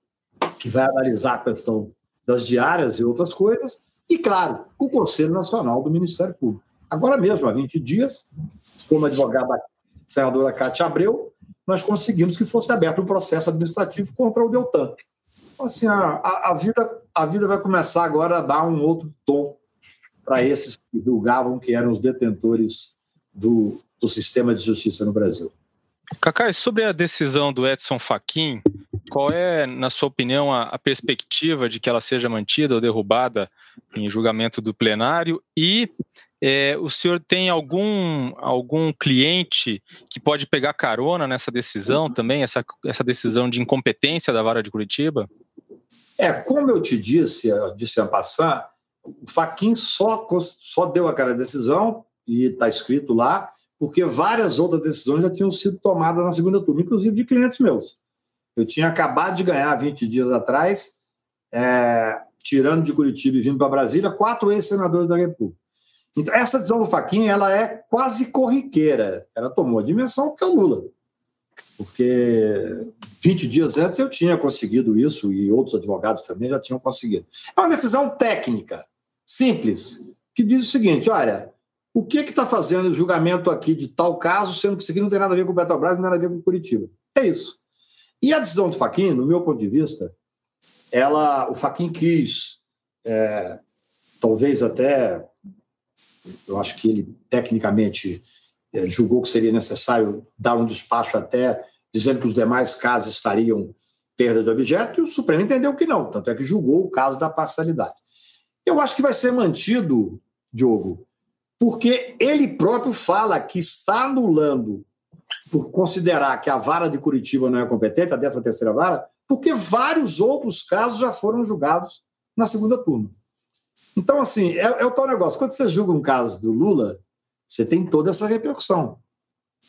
que vai analisar a questão das diárias e outras coisas, e, claro, o Conselho Nacional do Ministério Público. Agora mesmo, há 20 dias, como advogada senadora Cátia Abreu, nós conseguimos que fosse aberto um processo administrativo contra o Deltan. Então, assim, a, a, vida, a vida vai começar agora a dar um outro tom para esses que julgavam que eram os detentores do, do sistema de justiça no Brasil. Cacai, sobre a decisão do Edson Fachin, qual é, na sua opinião, a, a, perspectiva de que ela seja mantida ou derrubada em julgamento do plenário? E É, o senhor tem algum, algum cliente que pode pegar carona nessa decisão também, essa, essa decisão de incompetência da vara de Curitiba? É, como eu te disse, eu disse a passar, o Faquin só, só deu aquela decisão, e está escrito lá, porque várias outras decisões já tinham sido tomadas na segunda turma, inclusive de clientes meus. Eu tinha acabado de ganhar 20 dias atrás, é, tirando de Curitiba e vindo para Brasília, quatro ex-senadores da República. Então, essa decisão do Faquinha ela é quase corriqueira. Ela tomou a dimensão porque é o Lula. Porque 20 dias antes eu tinha conseguido isso e outros advogados também já tinham conseguido. É uma decisão técnica, simples, que diz o seguinte: olha, o que está fazendo o julgamento aqui de tal caso, sendo que isso aqui não tem nada a ver com o Petrobras, não tem nada a ver com Curitiba? É isso. E a decisão do Faquin, no meu ponto de vista, ela, o Faquin quis, é, talvez até, eu acho que ele tecnicamente é, julgou que seria necessário dar um despacho até dizendo que os demais casos estariam perda de objeto, e o Supremo entendeu que não, tanto é que julgou o caso da parcialidade. Eu acho que vai ser mantido, Diogo, porque ele próprio fala que está anulando, por considerar que a vara de Curitiba não é competente, a 13 terceira vara, porque vários outros casos já foram julgados na segunda turma. Então, assim, é, é, o tal negócio. Quando você julga um caso do Lula, você tem toda essa repercussão.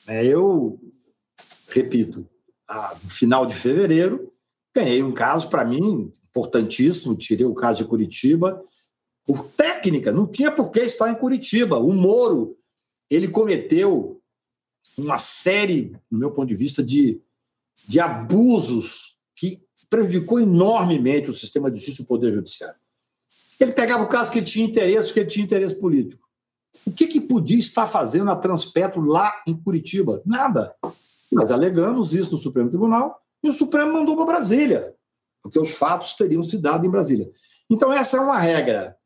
É, eu, repito, no final de fevereiro, ganhei um caso, para mim, importantíssimo. Tirei o caso de Curitiba por técnica, não tinha por que estar em Curitiba. O Moro, ele cometeu uma série, do meu ponto de vista, de, de abusos que prejudicou enormemente o sistema de justiça e o Poder Judiciário. Ele pegava o caso que ele tinha interesse, porque ele tinha interesse político. O que, que podia estar fazendo a Transpetro lá em Curitiba? Nada. Nós alegamos isso no Supremo Tribunal e o Supremo mandou para Brasília, porque os fatos teriam se dado em Brasília. Então, essa é uma regra.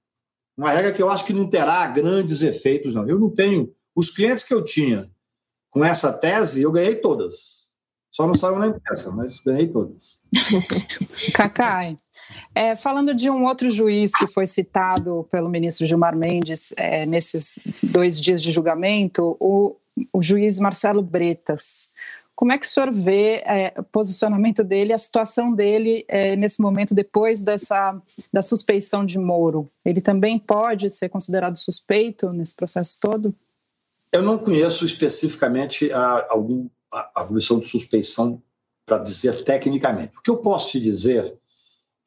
Uma regra que eu acho que não terá grandes efeitos, não. Eu não tenho. Os clientes que eu tinha com essa tese, eu ganhei todas. Só não saiu na imprensa, mas ganhei todas. Cacai. É, falando de um outro juiz que foi citado pelo ministro Gilmar Mendes é, nesses dois dias de julgamento, o, o, juiz Marcelo Bretas. Como é que o senhor vê é, o posicionamento dele, a situação dele é, nesse momento, depois dessa da suspeição de Moro? Ele também pode ser considerado suspeito nesse processo todo? Eu não conheço especificamente a, algum a, comissão de suspeição para dizer tecnicamente. O que eu posso te dizer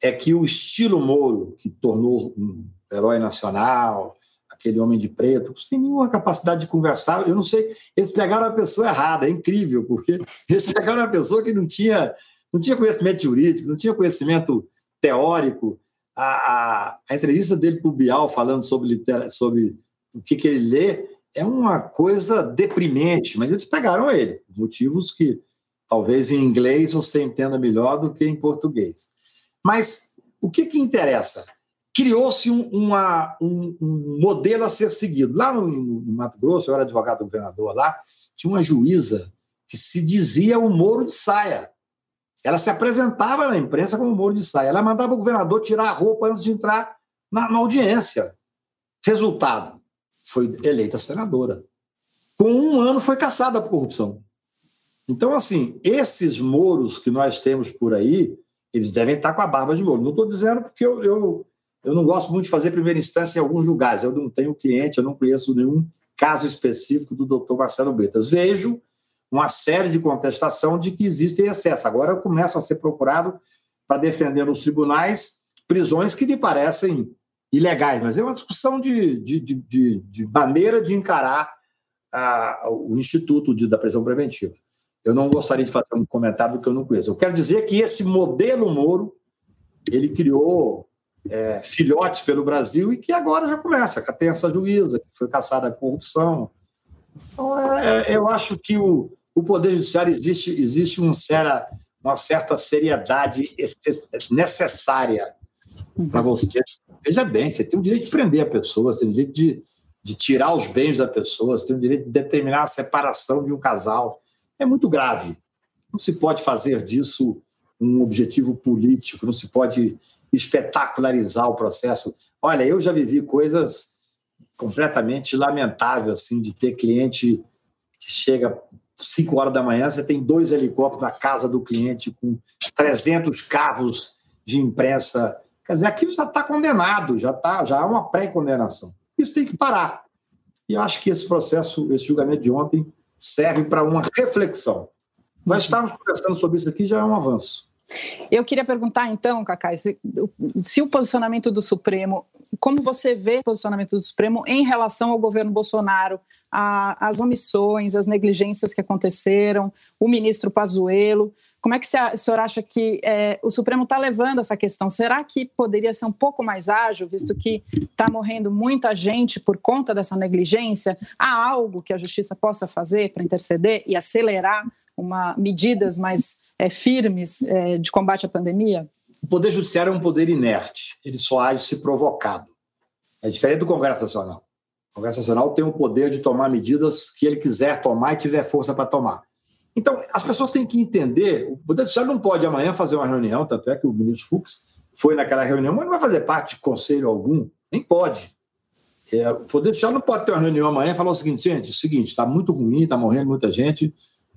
é que o estilo Moro, que tornou um herói nacional, aquele homem de preto, sem nenhuma capacidade de conversar, eu não sei, eles pegaram a pessoa errada, é incrível, porque eles pegaram uma pessoa que não tinha, não tinha conhecimento jurídico, não tinha conhecimento teórico. A, a, a entrevista dele para o Bial falando sobre, sobre o que, que ele lê é uma coisa deprimente, mas eles pegaram ele, motivos que talvez em inglês você entenda melhor do que em português. Mas o que, que interessa? Criou-se um, um, um, modelo a ser seguido. Lá no, no, Mato Grosso, eu era advogado do governador lá, tinha uma juíza que se dizia o Moro de saia. Ela se apresentava na imprensa como Moro de saia. Ela mandava o governador tirar a roupa antes de entrar na, na audiência. Resultado: foi eleita senadora. Com um ano foi caçada por corrupção. Então, assim, esses moros que nós temos por aí, eles devem estar com a barba de moro. Não estou dizendo porque eu, eu, eu não gosto muito de fazer primeira instância em alguns lugares. Eu não tenho cliente, eu não conheço nenhum caso específico do doutor Marcelo Bretas. Vejo uma série de contestação de que existem excessos. Agora eu começo a ser procurado para defender nos tribunais prisões que me parecem ilegais, mas é uma discussão de, de, de, de maneira de encarar a, o Instituto da Prisão Preventiva. Eu não gostaria de fazer um comentário do que eu não conheço. Eu quero dizer que esse modelo Moro, ele criou é, filhotes pelo Brasil e que agora já começa. Tem essa juíza que foi caçada a corrupção. Então, é, é, eu acho que o, o Poder Judiciário existe, existe um sera, uma certa seriedade necessária para você Veja bem, você tem o direito de prender a pessoa, você tem o direito de, de tirar os bens da pessoa, você tem o direito de determinar a separação de um casal. É muito grave. Não se pode fazer disso um objetivo político, não se pode espetacularizar o processo. Olha, eu já vivi coisas completamente lamentável, assim, de ter cliente que chega 5 horas da manhã, você tem dois helicópteros na casa do cliente com 300 carros de imprensa. Quer dizer, aquilo já está condenado, já, tá, já há uma pré-condenação. Isso tem que parar. E acho que esse processo, esse julgamento de ontem, serve para uma reflexão. Nós estávamos conversando sobre isso aqui, já é um avanço. Eu queria perguntar, então, Cacai, se, se, o posicionamento do Supremo, como você vê o posicionamento do Supremo em relação ao governo Bolsonaro, a, as omissões, as negligências que aconteceram, o ministro Pazuello, como é que o senhor acha que é, o Supremo está levando essa questão? Será que poderia ser um pouco mais ágil, visto que está morrendo muita gente por conta dessa negligência? Há algo que a Justiça possa fazer para interceder e acelerar uma, medidas mais é, firmes é, de combate à pandemia? O Poder Judiciário é um poder inerte, ele só age se provocado. É diferente do Congresso Nacional. O Congresso Nacional tem o poder de tomar medidas que ele quiser tomar e tiver força para tomar. Então, as pessoas têm que entender, o Poder Judiciário não pode amanhã fazer uma reunião, tanto é que o ministro Fux foi naquela reunião, mas não vai fazer parte de conselho algum, nem pode. É, o Poder Judiciário não pode ter uma reunião amanhã e falar o seguinte, gente, é o seguinte, está muito ruim, está morrendo muita gente,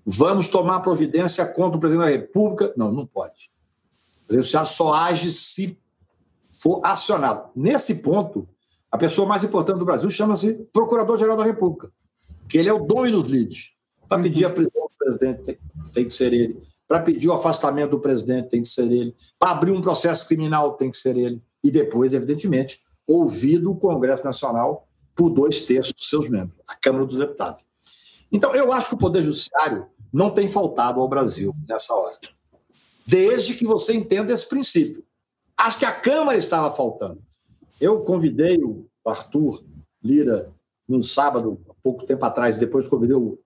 vamos tomar providência contra o presidente da República. Não, não pode. O Judiciário só age se for acionado. Nesse ponto, a pessoa mais importante do Brasil chama-se Procurador-Geral da República, que ele é o dominus litis. Para pedir a prisão presidente tem, tem que ser ele. Para pedir o afastamento do presidente tem que ser ele. Para abrir um processo criminal tem que ser ele. E depois, evidentemente, ouvido o Congresso Nacional por dois terços dos seus membros, a Câmara dos Deputados. Então, eu acho que o Poder Judiciário não tem faltado ao Brasil nessa hora. Desde que você entenda esse princípio. Acho que a Câmara estava faltando. Eu convidei o Arthur Lira num sábado, pouco tempo atrás, depois convidei o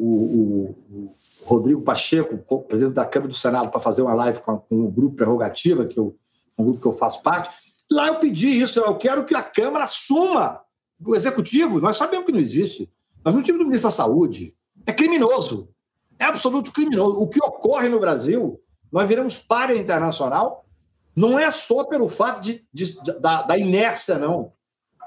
o, o, o Rodrigo Pacheco, presidente da Câmara do Senado, para fazer uma live com, com o grupo Prerrogativa, que eu, um grupo que eu faço parte. Lá eu pedi isso, eu quero que a Câmara assuma o executivo. Nós sabemos que não existe. Nós não tivemos o ministro da Saúde. É criminoso. É absoluto criminoso. O que ocorre no Brasil, nós viramos párea internacional, não é só pelo fato de, de, da, da inércia, não.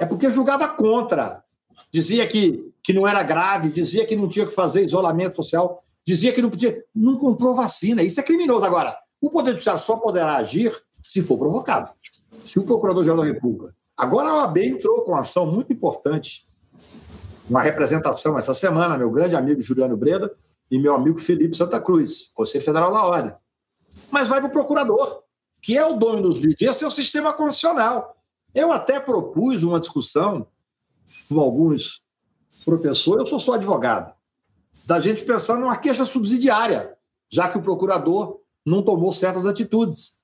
É porque julgava contra. Dizia que que não era grave, dizia que não tinha que fazer isolamento social, dizia que não podia. Não comprou vacina. Isso é criminoso. Agora, o Poder Judiciário só poderá agir se for provocado. Se o Procurador-Geral da República. Agora a OAB entrou com uma ação muito importante, uma representação essa semana, meu grande amigo Juliano Breda e meu amigo Felipe Santa Cruz, Conselho Federal da Ordem. Mas vai para o procurador, que é o dono dos vídeos. Esse é o sistema constitucional. Eu até propus uma discussão com alguns professor, eu sou só advogado. Da gente pensar numa queixa subsidiária, já que o procurador não tomou certas atitudes.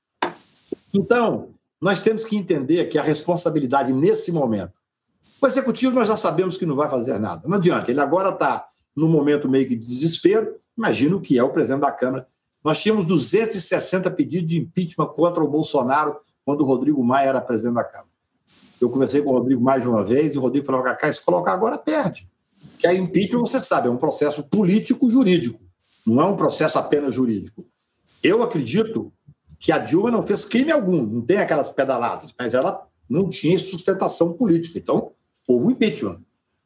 Então, nós temos que entender que a responsabilidade nesse momento. O executivo nós já sabemos que não vai fazer nada. Não adianta, ele agora está no momento meio que de desespero. Imagina o que é o presidente da Câmara. Nós tínhamos 260 pedidos de impeachment contra o Bolsonaro quando o Rodrigo Maia era presidente da Câmara. Eu conversei com o Rodrigo mais uma vez e o Rodrigo falou: Cacá, se colocar agora, perde. Que a impeachment, você sabe, é um processo político-jurídico, não é um processo apenas jurídico. Eu acredito que a Dilma não fez crime algum, não tem aquelas pedaladas, mas ela não tinha sustentação política. Então, houve o impeachment.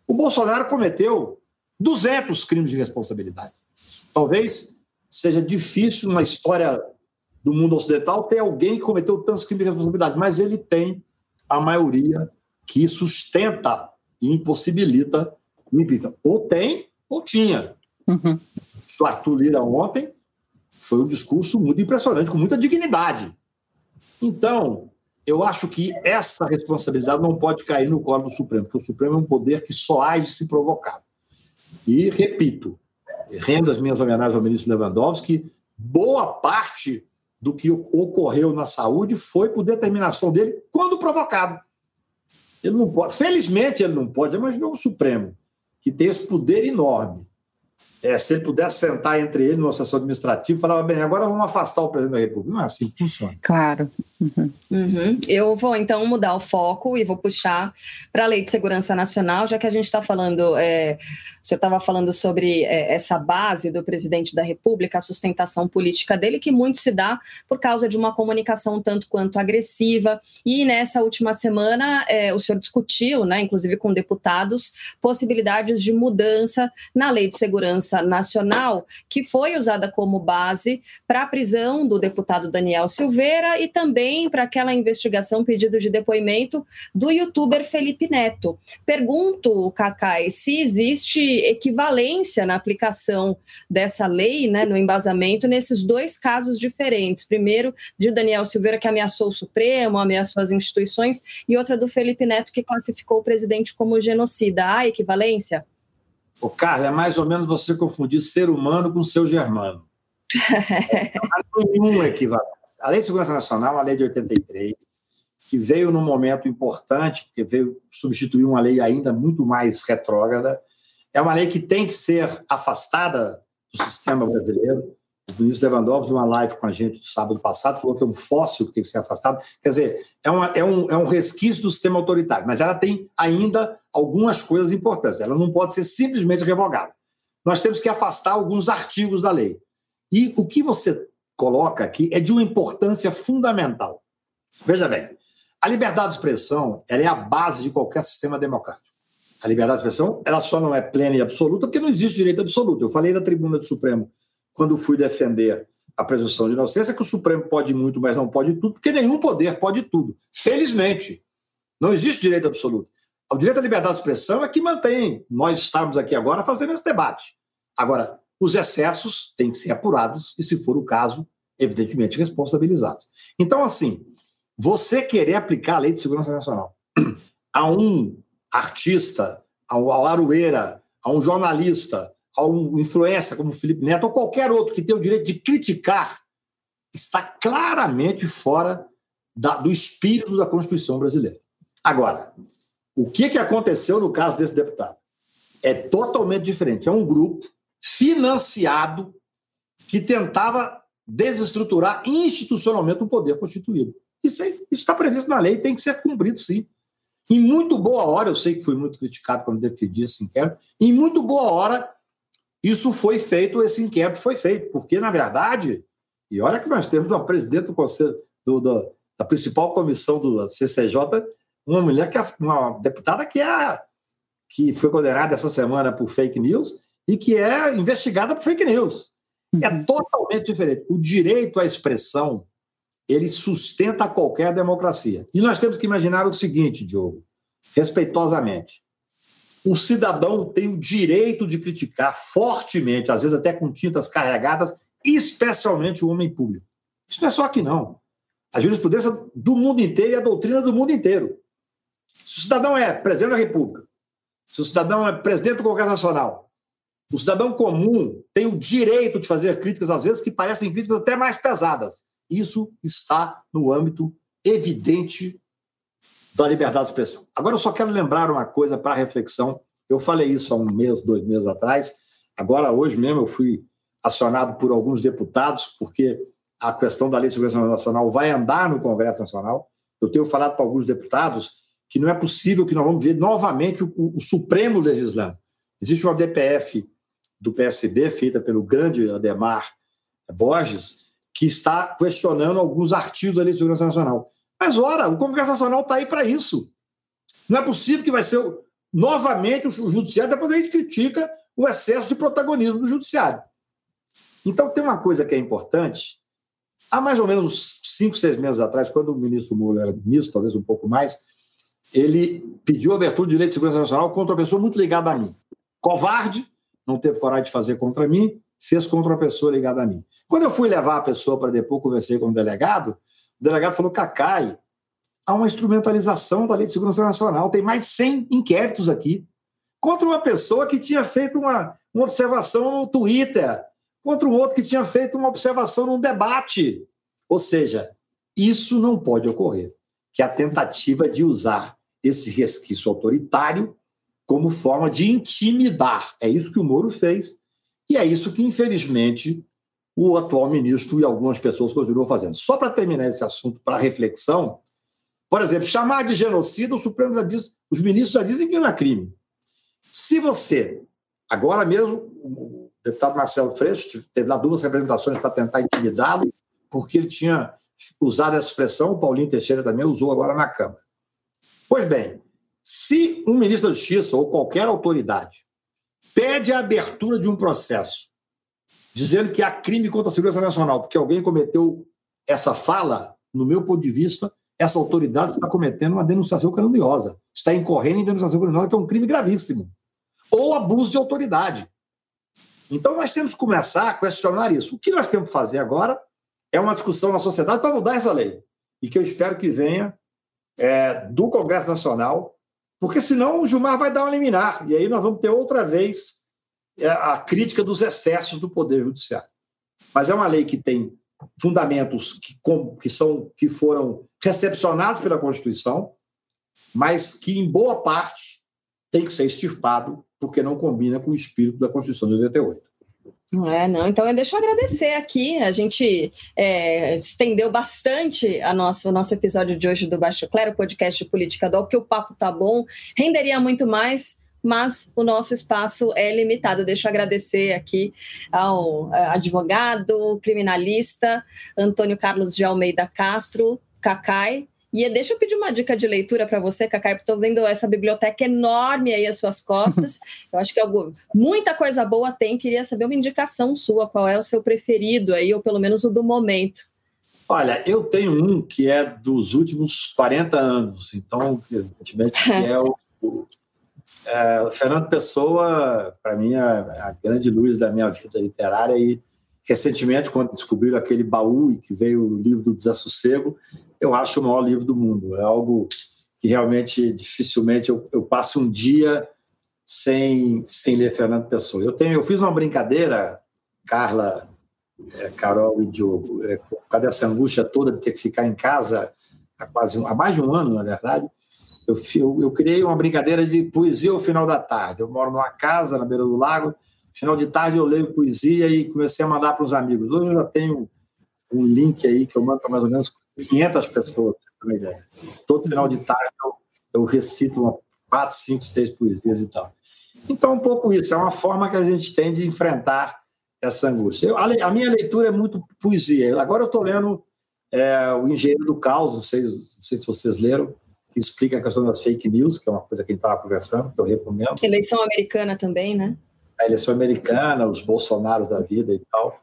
O Bolsonaro cometeu 200 crimes de responsabilidade. Talvez seja difícil na história do mundo ocidental ter alguém que cometeu tantos crimes de responsabilidade, mas ele tem a maioria que sustenta e impossibilita o impeachment. Ou tem, ou tinha. Uhum. O Arthur Lira ontem foi um discurso muito impressionante, com muita dignidade. Então, eu acho que essa responsabilidade não pode cair no colo do Supremo, porque o Supremo é um poder que só age se provocado. E, repito, rendo as minhas homenagens ao ministro Lewandowski, boa parte do que ocorreu na saúde foi por determinação dele quando provocado. Ele não pode, felizmente ele não pode, mas não o Supremo, que tem esse poder enorme é, se ele pudesse sentar entre ele no processo administrativo, falava bem, agora vamos afastar o presidente da República. Não é assim que funciona. Claro. Uhum. Uhum. Eu vou então mudar o foco e vou puxar para a Lei de Segurança Nacional, já que a gente está falando, é, o senhor estava falando sobre é, essa base do presidente da República, a sustentação política dele, que muito se dá por causa de uma comunicação tanto quanto agressiva. E nessa última semana, é, o senhor discutiu, né, inclusive com deputados, possibilidades de mudança na Lei de Segurança Nacional, que foi usada como base para a prisão do deputado Daniel Silveira e também para aquela investigação, pedido de depoimento do youtuber Felipe Neto. Pergunto, Cacai, se existe equivalência na aplicação dessa lei, né, no embasamento, nesses dois casos diferentes. Primeiro, de Daniel Silveira, que ameaçou o Supremo, ameaçou as instituições, e outra do Felipe Neto, que classificou o presidente como genocida. Há equivalência? O Carla, é mais ou menos você confundir ser humano com seu germano. Não há nenhum equivalente. A Lei de Segurança Nacional, a lei de 83, que veio num momento importante, porque veio substituir uma lei ainda muito mais retrógrada, é uma lei que tem que ser afastada do sistema brasileiro. O ministro Lewandowski, numa live com a gente no sábado passado, falou que é um fóssil que tem que ser afastado. Quer dizer, é, uma, é, um, é um resquício do sistema autoritário, mas ela tem ainda algumas coisas importantes. Ela não pode ser simplesmente revogada. Nós temos que afastar alguns artigos da lei. E o que você coloca aqui é de uma importância fundamental. Veja bem, a liberdade de expressão é a base de qualquer sistema democrático. A liberdade de expressão ela só não é plena e absoluta porque não existe direito absoluto. Eu falei na tribuna do Supremo, quando fui defender a presunção de inocência, que o Supremo pode muito, mas não pode tudo, porque nenhum poder pode tudo. Felizmente, não existe direito absoluto. O direito à liberdade de expressão é que mantém nós estamos aqui agora fazendo esse debate. Agora, os excessos têm que ser apurados e, se for o caso, evidentemente responsabilizados. Então, assim, você querer aplicar a Lei de Segurança Nacional a um artista, ao Arueira, a um jornalista, a um influencer como Felipe Neto ou qualquer outro que tem o direito de criticar, está claramente fora da, do espírito da Constituição brasileira. Agora, o que, que aconteceu no caso desse deputado? É totalmente diferente. É um grupo financiado que tentava desestruturar institucionalmente o poder constituído. Isso, está previsto na lei, tem que ser cumprido, sim. Em muito boa hora, eu sei que fui muito criticado quando defendi esse inquérito, em muito boa hora isso foi feito, esse inquérito foi feito, porque, na verdade, e olha que nós temos uma presidente do conselho, do, do, da principal comissão do CCJ, uma mulher que é uma deputada que é que foi condenada essa semana por fake news e que é investigada por fake news. É uhum. totalmente diferente. O direito à expressão ele sustenta qualquer democracia. E nós temos que imaginar o seguinte, Diogo, respeitosamente. O cidadão tem o direito de criticar fortemente, às vezes até com tintas carregadas, especialmente o homem público. Isso não é só aqui, não. A jurisprudência do mundo inteiro e a doutrina do mundo inteiro. Se o cidadão é presidente da República, se o cidadão é presidente do Congresso Nacional, o cidadão comum tem o direito de fazer críticas, às vezes, que parecem críticas até mais pesadas. Isso está no âmbito evidente da liberdade de expressão. Agora, eu só quero lembrar uma coisa para reflexão. Eu falei isso há um mês, dois meses atrás. Agora, hoje mesmo, eu fui acionado por alguns deputados, porque a questão da Lei de Segurança Nacional vai andar no Congresso Nacional. Eu tenho falado para alguns deputados que não é possível que nós vamos ver novamente o, o Supremo legislando. Existe uma DPF do PSB, feita pelo grande Ademar Borges, que está questionando alguns artigos da Lei de Segurança Nacional. Mas, ora, o Congresso Nacional está aí para isso. Não é possível que vai ser novamente o Judiciário, depois a gente critica o excesso de protagonismo do Judiciário. Então, tem uma coisa que é importante. Há mais ou menos cinco, seis meses atrás, quando o ministro Moro era ministro, talvez um pouco mais, ele pediu abertura de direito de segurança nacional contra uma pessoa muito ligada a mim. Covarde, não teve coragem de fazer contra mim, fez contra uma pessoa ligada a mim. Quando eu fui levar a pessoa para depois conversar com o delegado, o delegado falou: Cacai, há uma instrumentalização da Lei de Segurança Nacional, tem mais de 100 inquéritos aqui, contra uma pessoa que tinha feito uma, uma observação no Twitter, contra um outro que tinha feito uma observação num debate. Ou seja, isso não pode ocorrer, que a tentativa de usar esse resquício autoritário como forma de intimidar. É isso que o Moro fez E é isso que, infelizmente, o atual ministro e algumas pessoas continuam fazendo. Só para terminar esse assunto para reflexão, por exemplo, chamar de genocida, o Supremo já diz, os ministros já dizem que não é crime. Se você, agora mesmo, o deputado Marcelo Freixo teve lá duas representações para tentar intimidá-lo, porque ele tinha usado essa expressão, o Paulinho Teixeira também usou agora na Câmara. Pois bem, se um ministro da Justiça ou qualquer autoridade pede a abertura de um processo dizendo que há crime contra a segurança nacional porque alguém cometeu essa fala, no meu ponto de vista, essa autoridade está cometendo uma denunciação caluniosa, está incorrendo em denunciação caluniosa, que é um crime gravíssimo, ou abuso de autoridade. Então, nós temos que começar a questionar isso. O que nós temos que fazer agora é uma discussão na sociedade para mudar essa lei, e que eu espero que venha é, do Congresso Nacional, porque senão o Gilmar vai dar um liminar, e aí nós vamos ter outra vez é, a crítica dos excessos do Poder Judiciário. Mas é uma lei que tem fundamentos que, que, são, que foram recepcionados pela Constituição, mas que, em boa parte, tem que ser extirpado, porque não combina com o espírito da Constituição de 88. Não é, não. Então, deixa eu agradecer aqui. A gente é, estendeu bastante a nosso, o nosso episódio de hoje do Baixo Clero, podcast de Política do porque o papo tá bom, renderia muito mais, mas o nosso espaço é limitado. Deixa eu agradecer aqui ao é, advogado, criminalista Antônio Carlos de Almeida Castro, Cacai. E deixa eu pedir uma dica de leitura para você, Cacai, porque estou vendo essa biblioteca enorme aí às suas costas. Eu acho que algo, muita coisa boa tem. Queria saber uma indicação sua, qual é o seu preferido aí, ou pelo menos o do momento. Olha, eu tenho um que é dos últimos 40 anos, então, evidentemente, que é o, é, Fernando Pessoa, para mim, é a grande luz da minha vida literária. E recentemente, quando descobriram aquele baú e que veio o livro do Desassossego, eu acho o maior livro do mundo. É algo que realmente dificilmente eu, eu passo um dia sem, sem ler Fernando Pessoa. Eu tenho, eu fiz uma brincadeira, Carla, é, Carol e Diogo, é, por causa dessa angústia toda de ter que ficar em casa há quase há mais de um ano, na verdade eu, eu, eu, criei uma brincadeira de poesia ao final da tarde. Eu moro numa casa na beira do lago, final de tarde eu leio poesia e comecei a mandar para os amigos. Hoje eu já tenho um link aí que eu mando para mais ou menos 500 pessoas, para uma ideia. Todo final de tarde eu, eu recito uma, quatro, cinco, seis poesias e tal. Então, um pouco isso, é uma forma que a gente tem de enfrentar essa angústia. Eu, a, a, minha leitura é muito poesia. Agora eu estou lendo é, O Engenheiro do Caos, não sei, não sei se vocês leram, que explica a questão das fake news, que é uma coisa que a gente estava conversando, que eu recomendo. Eleição americana também, né? A eleição americana, os bolsonaros da vida e tal.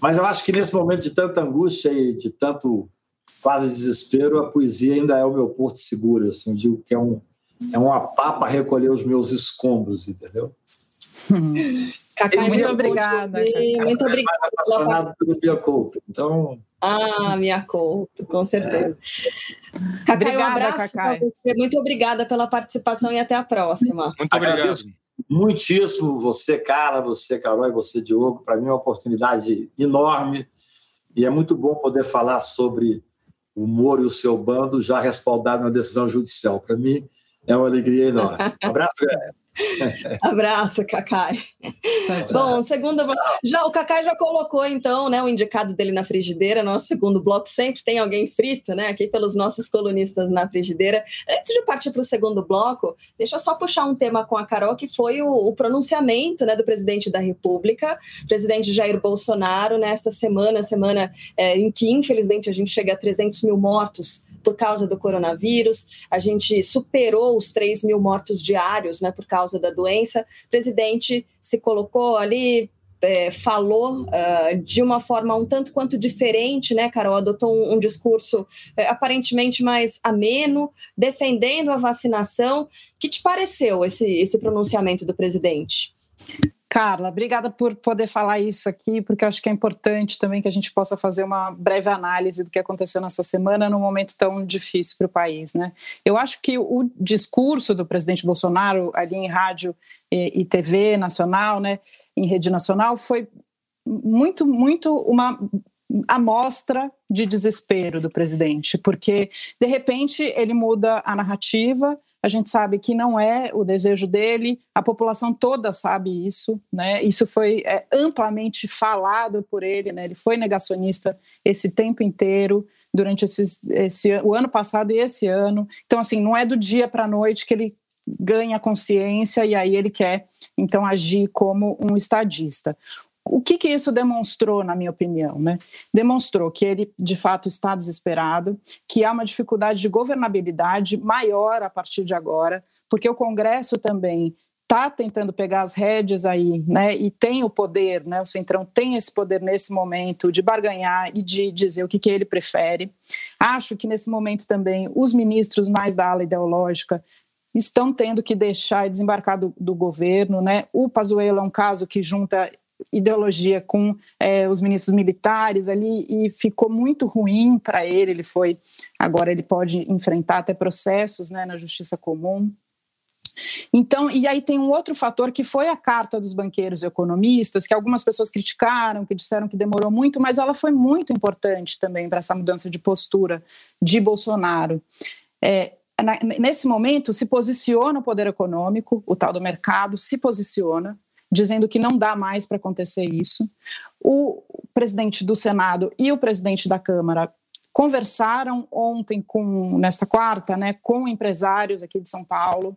Mas eu acho que nesse momento de tanta angústia e de tanto quase desespero, a poesia ainda é o meu porto seguro. Assim, eu digo que é, um, é uma papa recolher os meus escombros, entendeu? Cacai, muito obrigada. Muito obrigada. pelo Via Couto. Então. Ah, minha Couto, com certeza. É. Cacai, obrigada, um abraço Cacai. você. Muito obrigada pela participação e até a próxima. Muito obrigado. muitíssimo você, Carla, você, Carol e você, Diogo. Para mim é uma oportunidade enorme e é muito bom poder falar sobre o Moro e o seu bando já respaldado na decisão judicial. Para mim é uma alegria enorme. Um abraço, galera. Abraço, Cacai. Bom, segundo já o Cacai já colocou então, né, o indicado dele na frigideira. Nosso segundo bloco sempre tem alguém frito, né, aqui pelos nossos colunistas na frigideira. Antes de partir para o segundo bloco, deixa eu só puxar um tema com a Carol que foi o, o pronunciamento, né, do presidente da República, presidente Jair Bolsonaro, nesta semana, semana é, em que infelizmente a gente chega a 300 mil mortos por causa do coronavírus, a gente superou os 3 mil mortos diários né, por causa da doença. O presidente se colocou ali é, falou uh, de uma forma um tanto quanto diferente, né, Carol? Adotou um, um discurso é, aparentemente mais ameno, defendendo a vacinação. que te pareceu esse, esse pronunciamento do presidente? Carla, obrigada por poder falar isso aqui, porque acho que é importante também que a gente possa fazer uma breve análise do que aconteceu nessa semana num momento tão difícil para o país. Né? Eu acho que o discurso do presidente Bolsonaro ali em rádio e TV nacional, né, em rede nacional, foi muito, muito uma amostra de desespero do presidente, porque de repente ele muda a narrativa a gente sabe que não é o desejo dele, a população toda sabe isso, né? Isso foi é, amplamente falado por ele, né? Ele foi negacionista esse tempo inteiro durante esses, esse, o ano passado e esse ano. Então, assim, não é do dia para a noite que ele ganha consciência e aí ele quer então agir como um estadista. O que, que isso demonstrou, na minha opinião? Né? Demonstrou que ele, de fato, está desesperado, que há uma dificuldade de governabilidade maior a partir de agora, porque o Congresso também está tentando pegar as rédeas aí, né, e tem o poder, né, o Centrão tem esse poder nesse momento de barganhar e de dizer o que, que ele prefere. Acho que nesse momento também os ministros mais da ala ideológica estão tendo que deixar e desembarcar do, do governo, né? O Pazuello é um caso que junta ideologia com é, os ministros militares ali e ficou muito ruim para ele. Ele foi, agora ele pode enfrentar até processos né, na justiça comum. Então, e aí tem um outro fator que foi a carta dos banqueiros e economistas, que algumas pessoas criticaram, que disseram que demorou muito, mas ela foi muito importante também para essa mudança de postura de Bolsonaro. É, nesse momento, se posiciona o poder econômico, o tal do mercado se posiciona, dizendo que não dá mais para acontecer isso. O presidente do Senado e o presidente da Câmara conversaram ontem com nesta quarta, né, com empresários aqui de São Paulo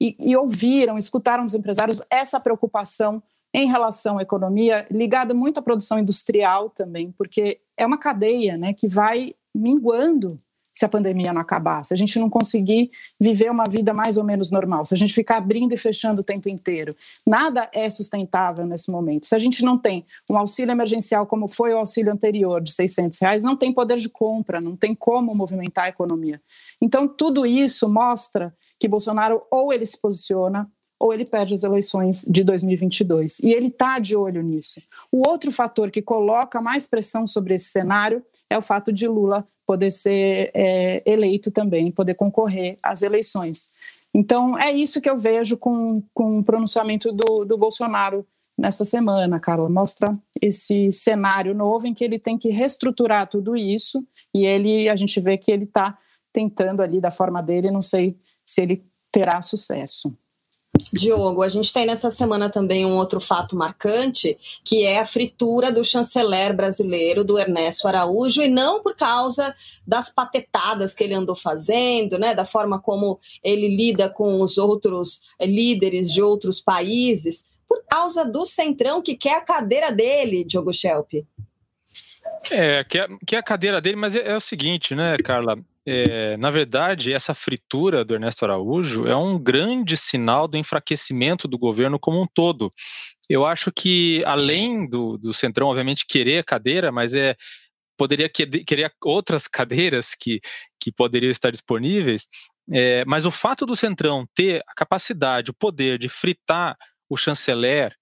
e, e ouviram, escutaram dos empresários essa preocupação em relação à economia ligada muito à produção industrial também, porque é uma cadeia, né, que vai minguando se a pandemia não acabar, se a gente não conseguir viver uma vida mais ou menos normal, se a gente ficar abrindo e fechando o tempo inteiro. Nada é sustentável nesse momento. Se a gente não tem um auxílio emergencial como foi o auxílio anterior de 600 reais, não tem poder de compra, não tem como movimentar a economia. Então, tudo isso mostra que Bolsonaro ou ele se posiciona ou ele perde as eleições de 2022. E ele está de olho nisso. O outro fator que coloca mais pressão sobre esse cenário é o fato de Lula poder ser é, eleito também, poder concorrer às eleições. Então, é isso que eu vejo com, com o pronunciamento do, do Bolsonaro nessa semana, Carla. Mostra esse cenário novo em que ele tem que reestruturar tudo isso e ele, a gente vê que ele está tentando ali da forma dele, não sei se ele terá sucesso. Diogo, a gente tem nessa semana também um outro fato marcante, que é a fritura do chanceler brasileiro, do Ernesto Araújo, e não por causa das patetadas que ele andou fazendo, né, da forma como ele lida com os outros eh, líderes de outros países, por causa do centrão que quer a cadeira dele, Diogo Schelp. É, que é, que é a cadeira dele, mas é, é o seguinte, né, Carla? É, na verdade, essa fritura do Ernesto Araújo é um grande sinal do enfraquecimento do governo como um todo. Eu acho que, além do, do Centrão, obviamente, querer a cadeira, mas é poderia querer outras cadeiras que, que poderiam estar disponíveis, é, mas o fato do Centrão ter a capacidade, o poder de fritar o chanceler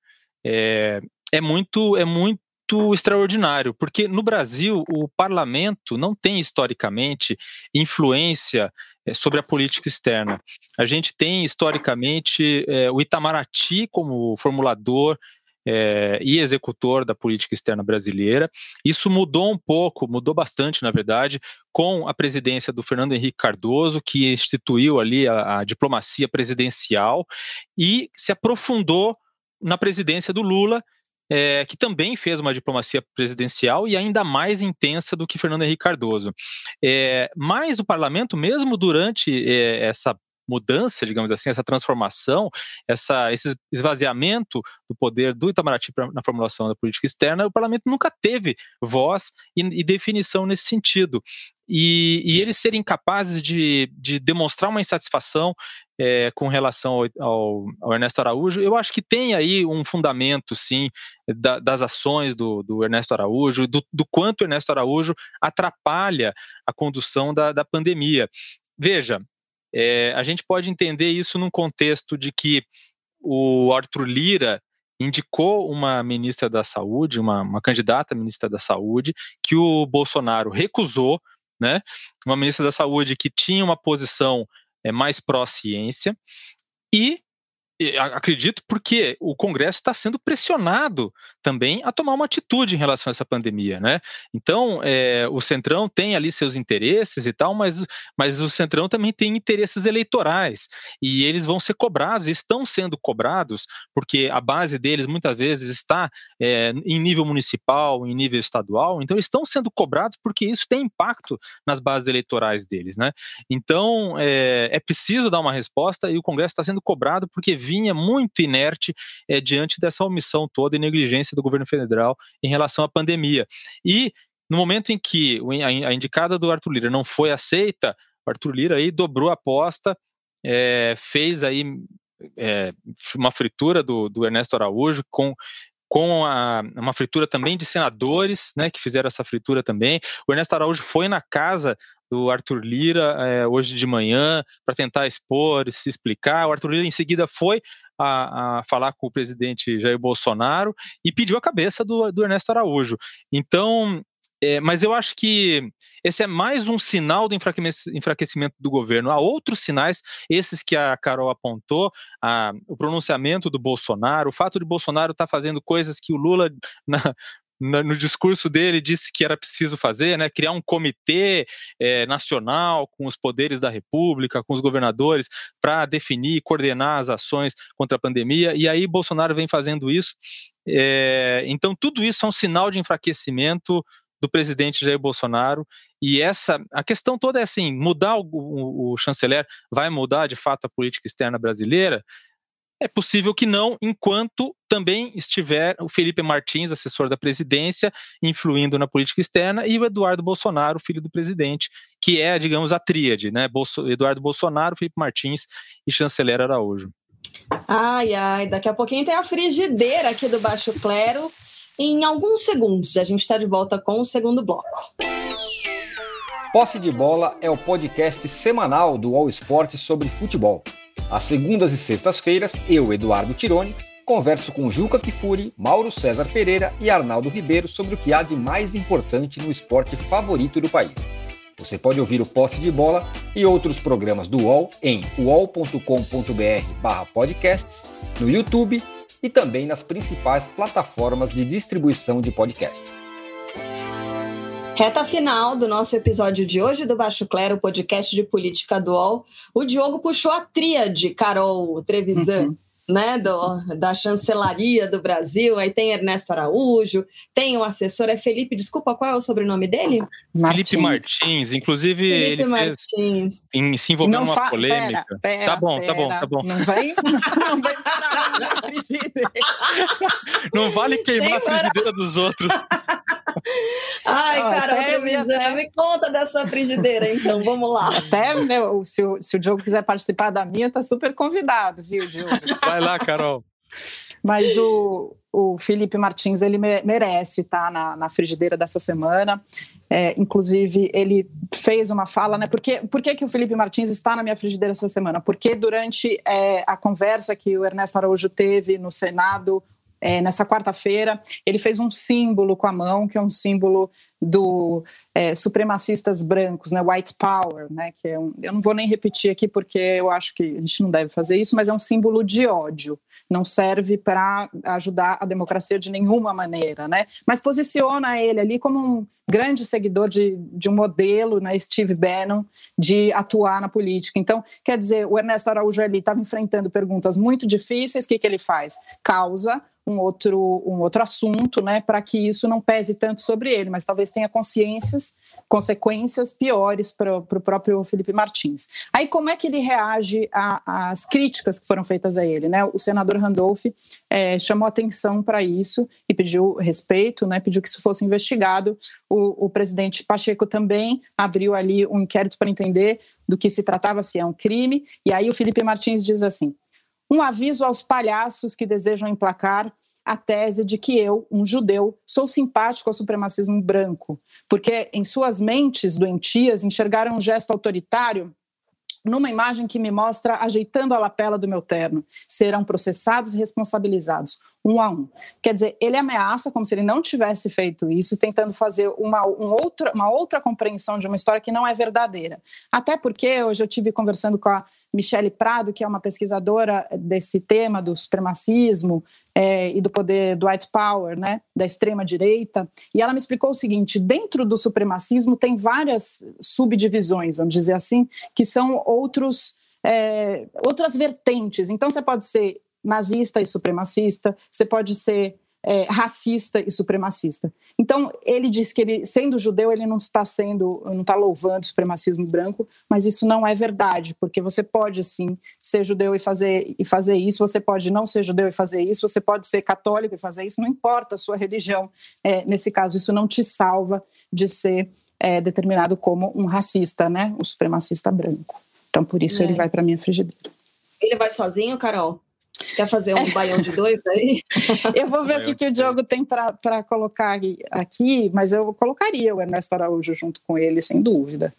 é, é muito é muito muito extraordinário, porque no Brasil o parlamento não tem historicamente influência eh, sobre a política externa. A gente tem historicamente é, o Itamaraty como formulador é, e executor da política externa brasileira. Isso mudou um pouco, mudou bastante, na verdade, com a presidência do Fernando Henrique Cardoso, que instituiu ali a, a diplomacia presidencial e se aprofundou na presidência do Lula, é, que também fez uma diplomacia presidencial e ainda mais intensa do que Fernando Henrique Cardoso. É, mas o parlamento, mesmo durante é, essa mudança, digamos assim, essa transformação, essa, esse esvaziamento do poder do Itamaraty na formulação da política externa, o parlamento nunca teve voz e, e definição nesse sentido. E, e, eles serem capazes de, de demonstrar uma insatisfação é, com relação ao, ao, ao, Ernesto Araújo, eu acho que tem aí um fundamento, sim, da, das ações do, do Ernesto Araújo, do, do, quanto Ernesto Araújo atrapalha a condução da, da pandemia. Veja, é, a gente pode entender isso num contexto de que o Arthur Lira indicou uma ministra da Saúde, uma, uma candidata ministra da Saúde, que o Bolsonaro recusou, né? Uma ministra da Saúde que tinha uma posição é, mais pró-ciência, e acredito porque o Congresso está sendo pressionado também a tomar uma atitude em relação a essa pandemia, né? Então, é, o Centrão tem ali seus interesses e tal, mas, mas o Centrão também tem interesses eleitorais e eles vão ser cobrados, estão sendo cobrados, porque a base deles muitas vezes está é, em nível municipal, em nível estadual, então estão sendo cobrados porque isso tem impacto nas bases eleitorais deles, né? Então, é, é preciso dar uma resposta e o Congresso está sendo cobrado porque vinha muito inerte é, diante dessa omissão toda e negligência do governo federal em relação à pandemia. E no momento em que a indicada do Arthur Lira não foi aceita, o Arthur Lira aí dobrou a aposta, é, fez aí é, uma fritura do, do Ernesto Araújo com com a, uma fritura também de senadores, né, que fizeram essa fritura também. O Ernesto Araújo foi na casa do Arthur Lira é, hoje de manhã para tentar expor, se explicar. O Arthur Lira em seguida foi a, a, falar com o presidente Jair Bolsonaro e pediu a cabeça do, do Ernesto Araújo. Então, é, mas eu acho que esse é mais um sinal do enfraquecimento do governo. Há outros sinais, esses que a Carol apontou, a, o pronunciamento do Bolsonaro, o fato de Bolsonaro estar tá fazendo coisas que o Lula, na, no discurso dele disse que era preciso fazer, né, criar um comitê é, nacional com os poderes da República, com os governadores, para definir e coordenar as ações contra a pandemia. E aí Bolsonaro vem fazendo isso. É, então tudo isso é um sinal de enfraquecimento do presidente Jair Bolsonaro e essa a questão toda é assim mudar o, o, o chanceler vai mudar de fato a política externa brasileira é possível que não, enquanto também estiver o Felipe Martins, assessor da presidência, influindo na política externa, e o Eduardo Bolsonaro, filho do presidente, que é, digamos, a tríade, né? Bolso Eduardo Bolsonaro, Felipe Martins e chanceler Araújo. Ai, ai, daqui a pouquinho tem a frigideira aqui do Baixo Clero. Em alguns segundos, a gente está de volta com o segundo bloco. Posse de Bola é o podcast semanal do All Sport sobre futebol. Às segundas e sextas-feiras, eu, Eduardo Tironi, converso com Juca Kifuri, Mauro César Pereira e Arnaldo Ribeiro sobre o que há de mais importante no esporte favorito do país. Você pode ouvir o Posse de Bola e outros programas do UOL em uol.com.br/podcasts, no YouTube e também nas principais plataformas de distribuição de podcasts. Reta final do nosso episódio de hoje do Baixo Clero, podcast de política do UOL. O Diogo puxou a tríade, Carol Trevisan. Uhum né, do, da chancelaria do Brasil, aí tem Ernesto Araújo, tem o assessor, é Felipe, desculpa, qual é o sobrenome dele? Martins. Felipe Martins, inclusive Felipe ele Martins. fez, se envolveu numa polêmica. Pera, pera, tá bom, pera, tá bom, tá bom. Não vem, não vem parar a frigideira. Não vale queimar Sem a frigideira dos outros. Ai, oh, cara, até... me conta da sua frigideira, então, vamos lá. Até, né, se, o, se o Diogo quiser participar da minha, tá super convidado, viu, Diogo? Vai lá, Carol. Mas o, o Felipe Martins, ele merece estar tá, na, na frigideira dessa semana. É, inclusive, ele fez uma fala, né? Por, que, por que, que o Felipe Martins está na minha frigideira essa semana? Porque durante é, a conversa que o Ernesto Araújo teve no Senado é, nessa quarta-feira, ele fez um símbolo com a mão, que é um símbolo do é, supremacistas brancos, né, white power, né, que é um, eu não vou nem repetir aqui porque eu acho que a gente não deve fazer isso, mas é um símbolo de ódio, não serve para ajudar a democracia de nenhuma maneira, né, mas posiciona ele ali como um grande seguidor de, de um modelo, né, Steve Bannon, de atuar na política. Então, quer dizer, o Ernesto Araújo ali estava enfrentando perguntas muito difíceis, o que, que ele faz? Causa um outro, um outro assunto, né, para que isso não pese tanto sobre ele, mas talvez tenha consciências, consequências piores para o próprio Felipe Martins. Aí, como é que ele reage às críticas que foram feitas a ele? Né? O senador Randolph é, chamou atenção para isso e pediu respeito, né, pediu que isso fosse investigado. O, o presidente Pacheco também abriu ali um inquérito para entender do que se tratava, se é um crime, e aí o Felipe Martins diz assim: um aviso aos palhaços que desejam emplacar a tese de que eu, um judeu, sou simpático ao supremacismo branco, porque em suas mentes doentias enxergaram um gesto autoritário numa imagem que me mostra ajeitando a lapela do meu terno. Serão processados e responsabilizados, um a um. Quer dizer, ele ameaça como se ele não tivesse feito isso, tentando fazer uma, um outra, uma outra compreensão de uma história que não é verdadeira. Até porque hoje eu tive conversando com a Michele Prado, que é uma pesquisadora desse tema do supremacismo é, e do poder do white power, né, da extrema direita, e ela me explicou o seguinte: dentro do supremacismo tem várias subdivisões, vamos dizer assim, que são outros é, outras vertentes. Então você pode ser nazista e supremacista, você pode ser é, racista e supremacista. Então, ele diz que ele, sendo judeu, ele não está sendo, não está louvando o supremacismo branco, mas isso não é verdade, porque você pode sim ser judeu e fazer e fazer isso, você pode não ser judeu e fazer isso, você pode ser católico e fazer isso, não importa a sua religião. É, nesse caso, isso não te salva de ser é, determinado como um racista, né, um supremacista branco. Então, por isso ele é. vai para minha frigideira. Ele vai sozinho, Carol? Quer fazer um baião de dois aí? eu vou ver o que, que o Diogo tem para colocar aqui, mas eu colocaria o Ernesto Araújo junto com ele, sem dúvida.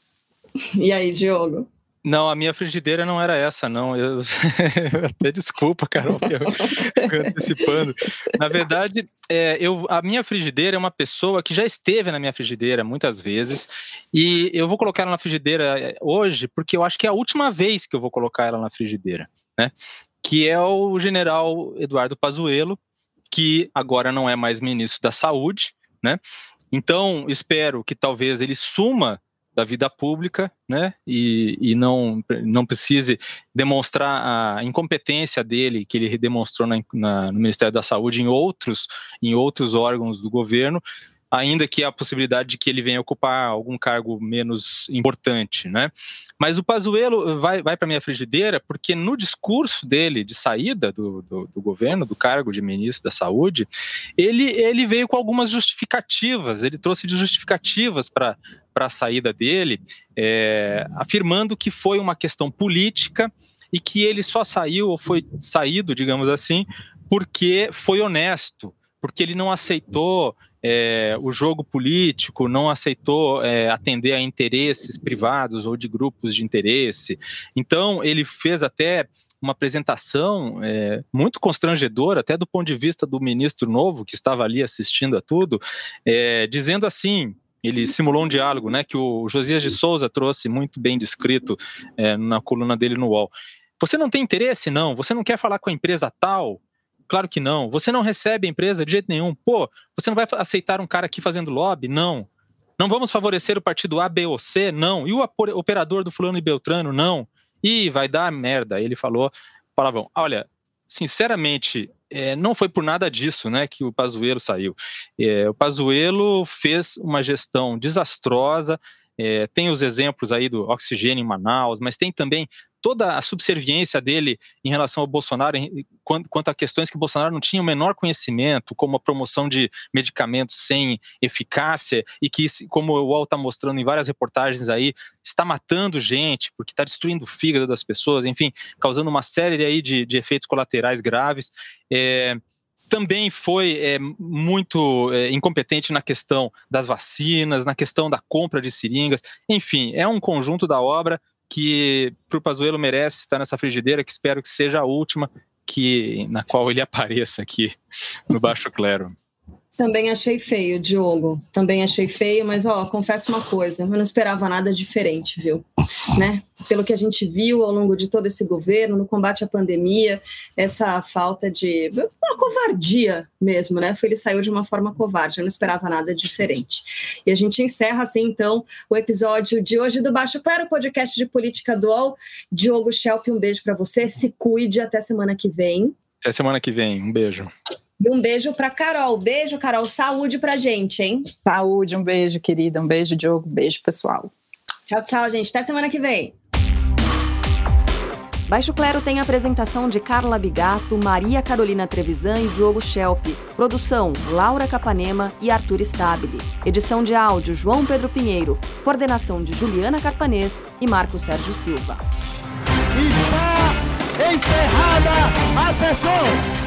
E aí, Diogo? Não, a minha frigideira não era essa, não. Eu até desculpa, Carol, que eu antecipando. Na verdade, é, eu, a minha frigideira é uma pessoa que já esteve na minha frigideira muitas vezes e eu vou colocar ela na frigideira é, hoje porque eu acho que é a última vez que eu vou colocar ela na frigideira, né? Que é o General Eduardo Pazuello, que agora não é mais ministro da Saúde, né? Então espero que talvez ele suma da vida pública, né, e, e não, não precise demonstrar a incompetência dele, que ele demonstrou na, na, no Ministério da Saúde em outros, em outros órgãos do governo, ainda que a possibilidade de que ele venha ocupar algum cargo menos importante, né? Mas o Pazuello vai, vai para minha frigideira porque no discurso dele de saída do, do, do, governo, do cargo de ministro da Saúde, ele, ele veio com algumas justificativas, ele trouxe de justificativas para para a saída dele, é, afirmando que foi uma questão política e que ele só saiu ou foi saído, digamos assim, porque foi honesto, porque ele não aceitou é, o jogo político, não aceitou é, atender a interesses privados ou de grupos de interesse. Então, ele fez até uma apresentação é, muito constrangedora, até do ponto de vista do ministro novo, que estava ali assistindo a tudo, é, dizendo assim: ele simulou um diálogo, né, que o Josias de Souza trouxe muito bem descrito é, na coluna dele no UOL. Você não tem interesse? Não. Você não quer falar com a empresa tal? Claro que não. Você não recebe a empresa de jeito nenhum. Pô, você não vai aceitar um cara aqui fazendo lobby? Não. Não vamos favorecer o partido A, B ou C? Não. E o operador do fulano e Beltrano? Não. E vai dar merda. Ele falou palavrão. Olha, sinceramente, é, não foi por nada disso né, que o Pazuello saiu. É, o Pazuello fez uma gestão desastrosa, é, tem os exemplos aí do oxigênio em Manaus, mas tem também toda a subserviência dele em relação ao Bolsonaro, em, quanto, quanto, a questões que o Bolsonaro não tinha o menor conhecimento, como a promoção de medicamentos sem eficácia, e que, como o UOL está mostrando em várias reportagens aí, está matando gente, porque está destruindo o fígado das pessoas, enfim, causando uma série aí de, de efeitos colaterais graves. É, também foi é, muito é, incompetente na questão das vacinas, na questão da compra de seringas, enfim, é um conjunto da obra que para o Pazuello merece estar nessa frigideira, que espero que seja a última que na qual ele apareça aqui no Baixo Clero. Também achei feio, Diogo. Também achei feio, mas ó, confesso uma coisa, eu não esperava nada diferente, viu? Né? Pelo que a gente viu ao longo de todo esse governo, no combate à pandemia, essa falta de uma covardia mesmo, né? Foi ele saiu de uma forma covarde, eu não esperava nada diferente. E a gente encerra assim então o episódio de hoje do Baixo Claro, podcast de política dual. Diogo Schelp, um beijo para você, se cuide até semana que vem. Até semana que vem, um beijo. E um beijo para Carol. Beijo, Carol. Saúde pra gente, hein? Saúde, um beijo, querida. Um beijo, Diogo. Beijo, pessoal. Tchau, tchau, gente. Até semana que vem. Baixo Clero tem apresentação de Carla Bigato, Maria Carolina Trevisan e Diogo Schelp. Produção: Laura Capanema e Arthur Stabile. Edição de áudio: João Pedro Pinheiro. Coordenação de Juliana Carpanês e Marco Sérgio Silva. Está encerrada a sessão!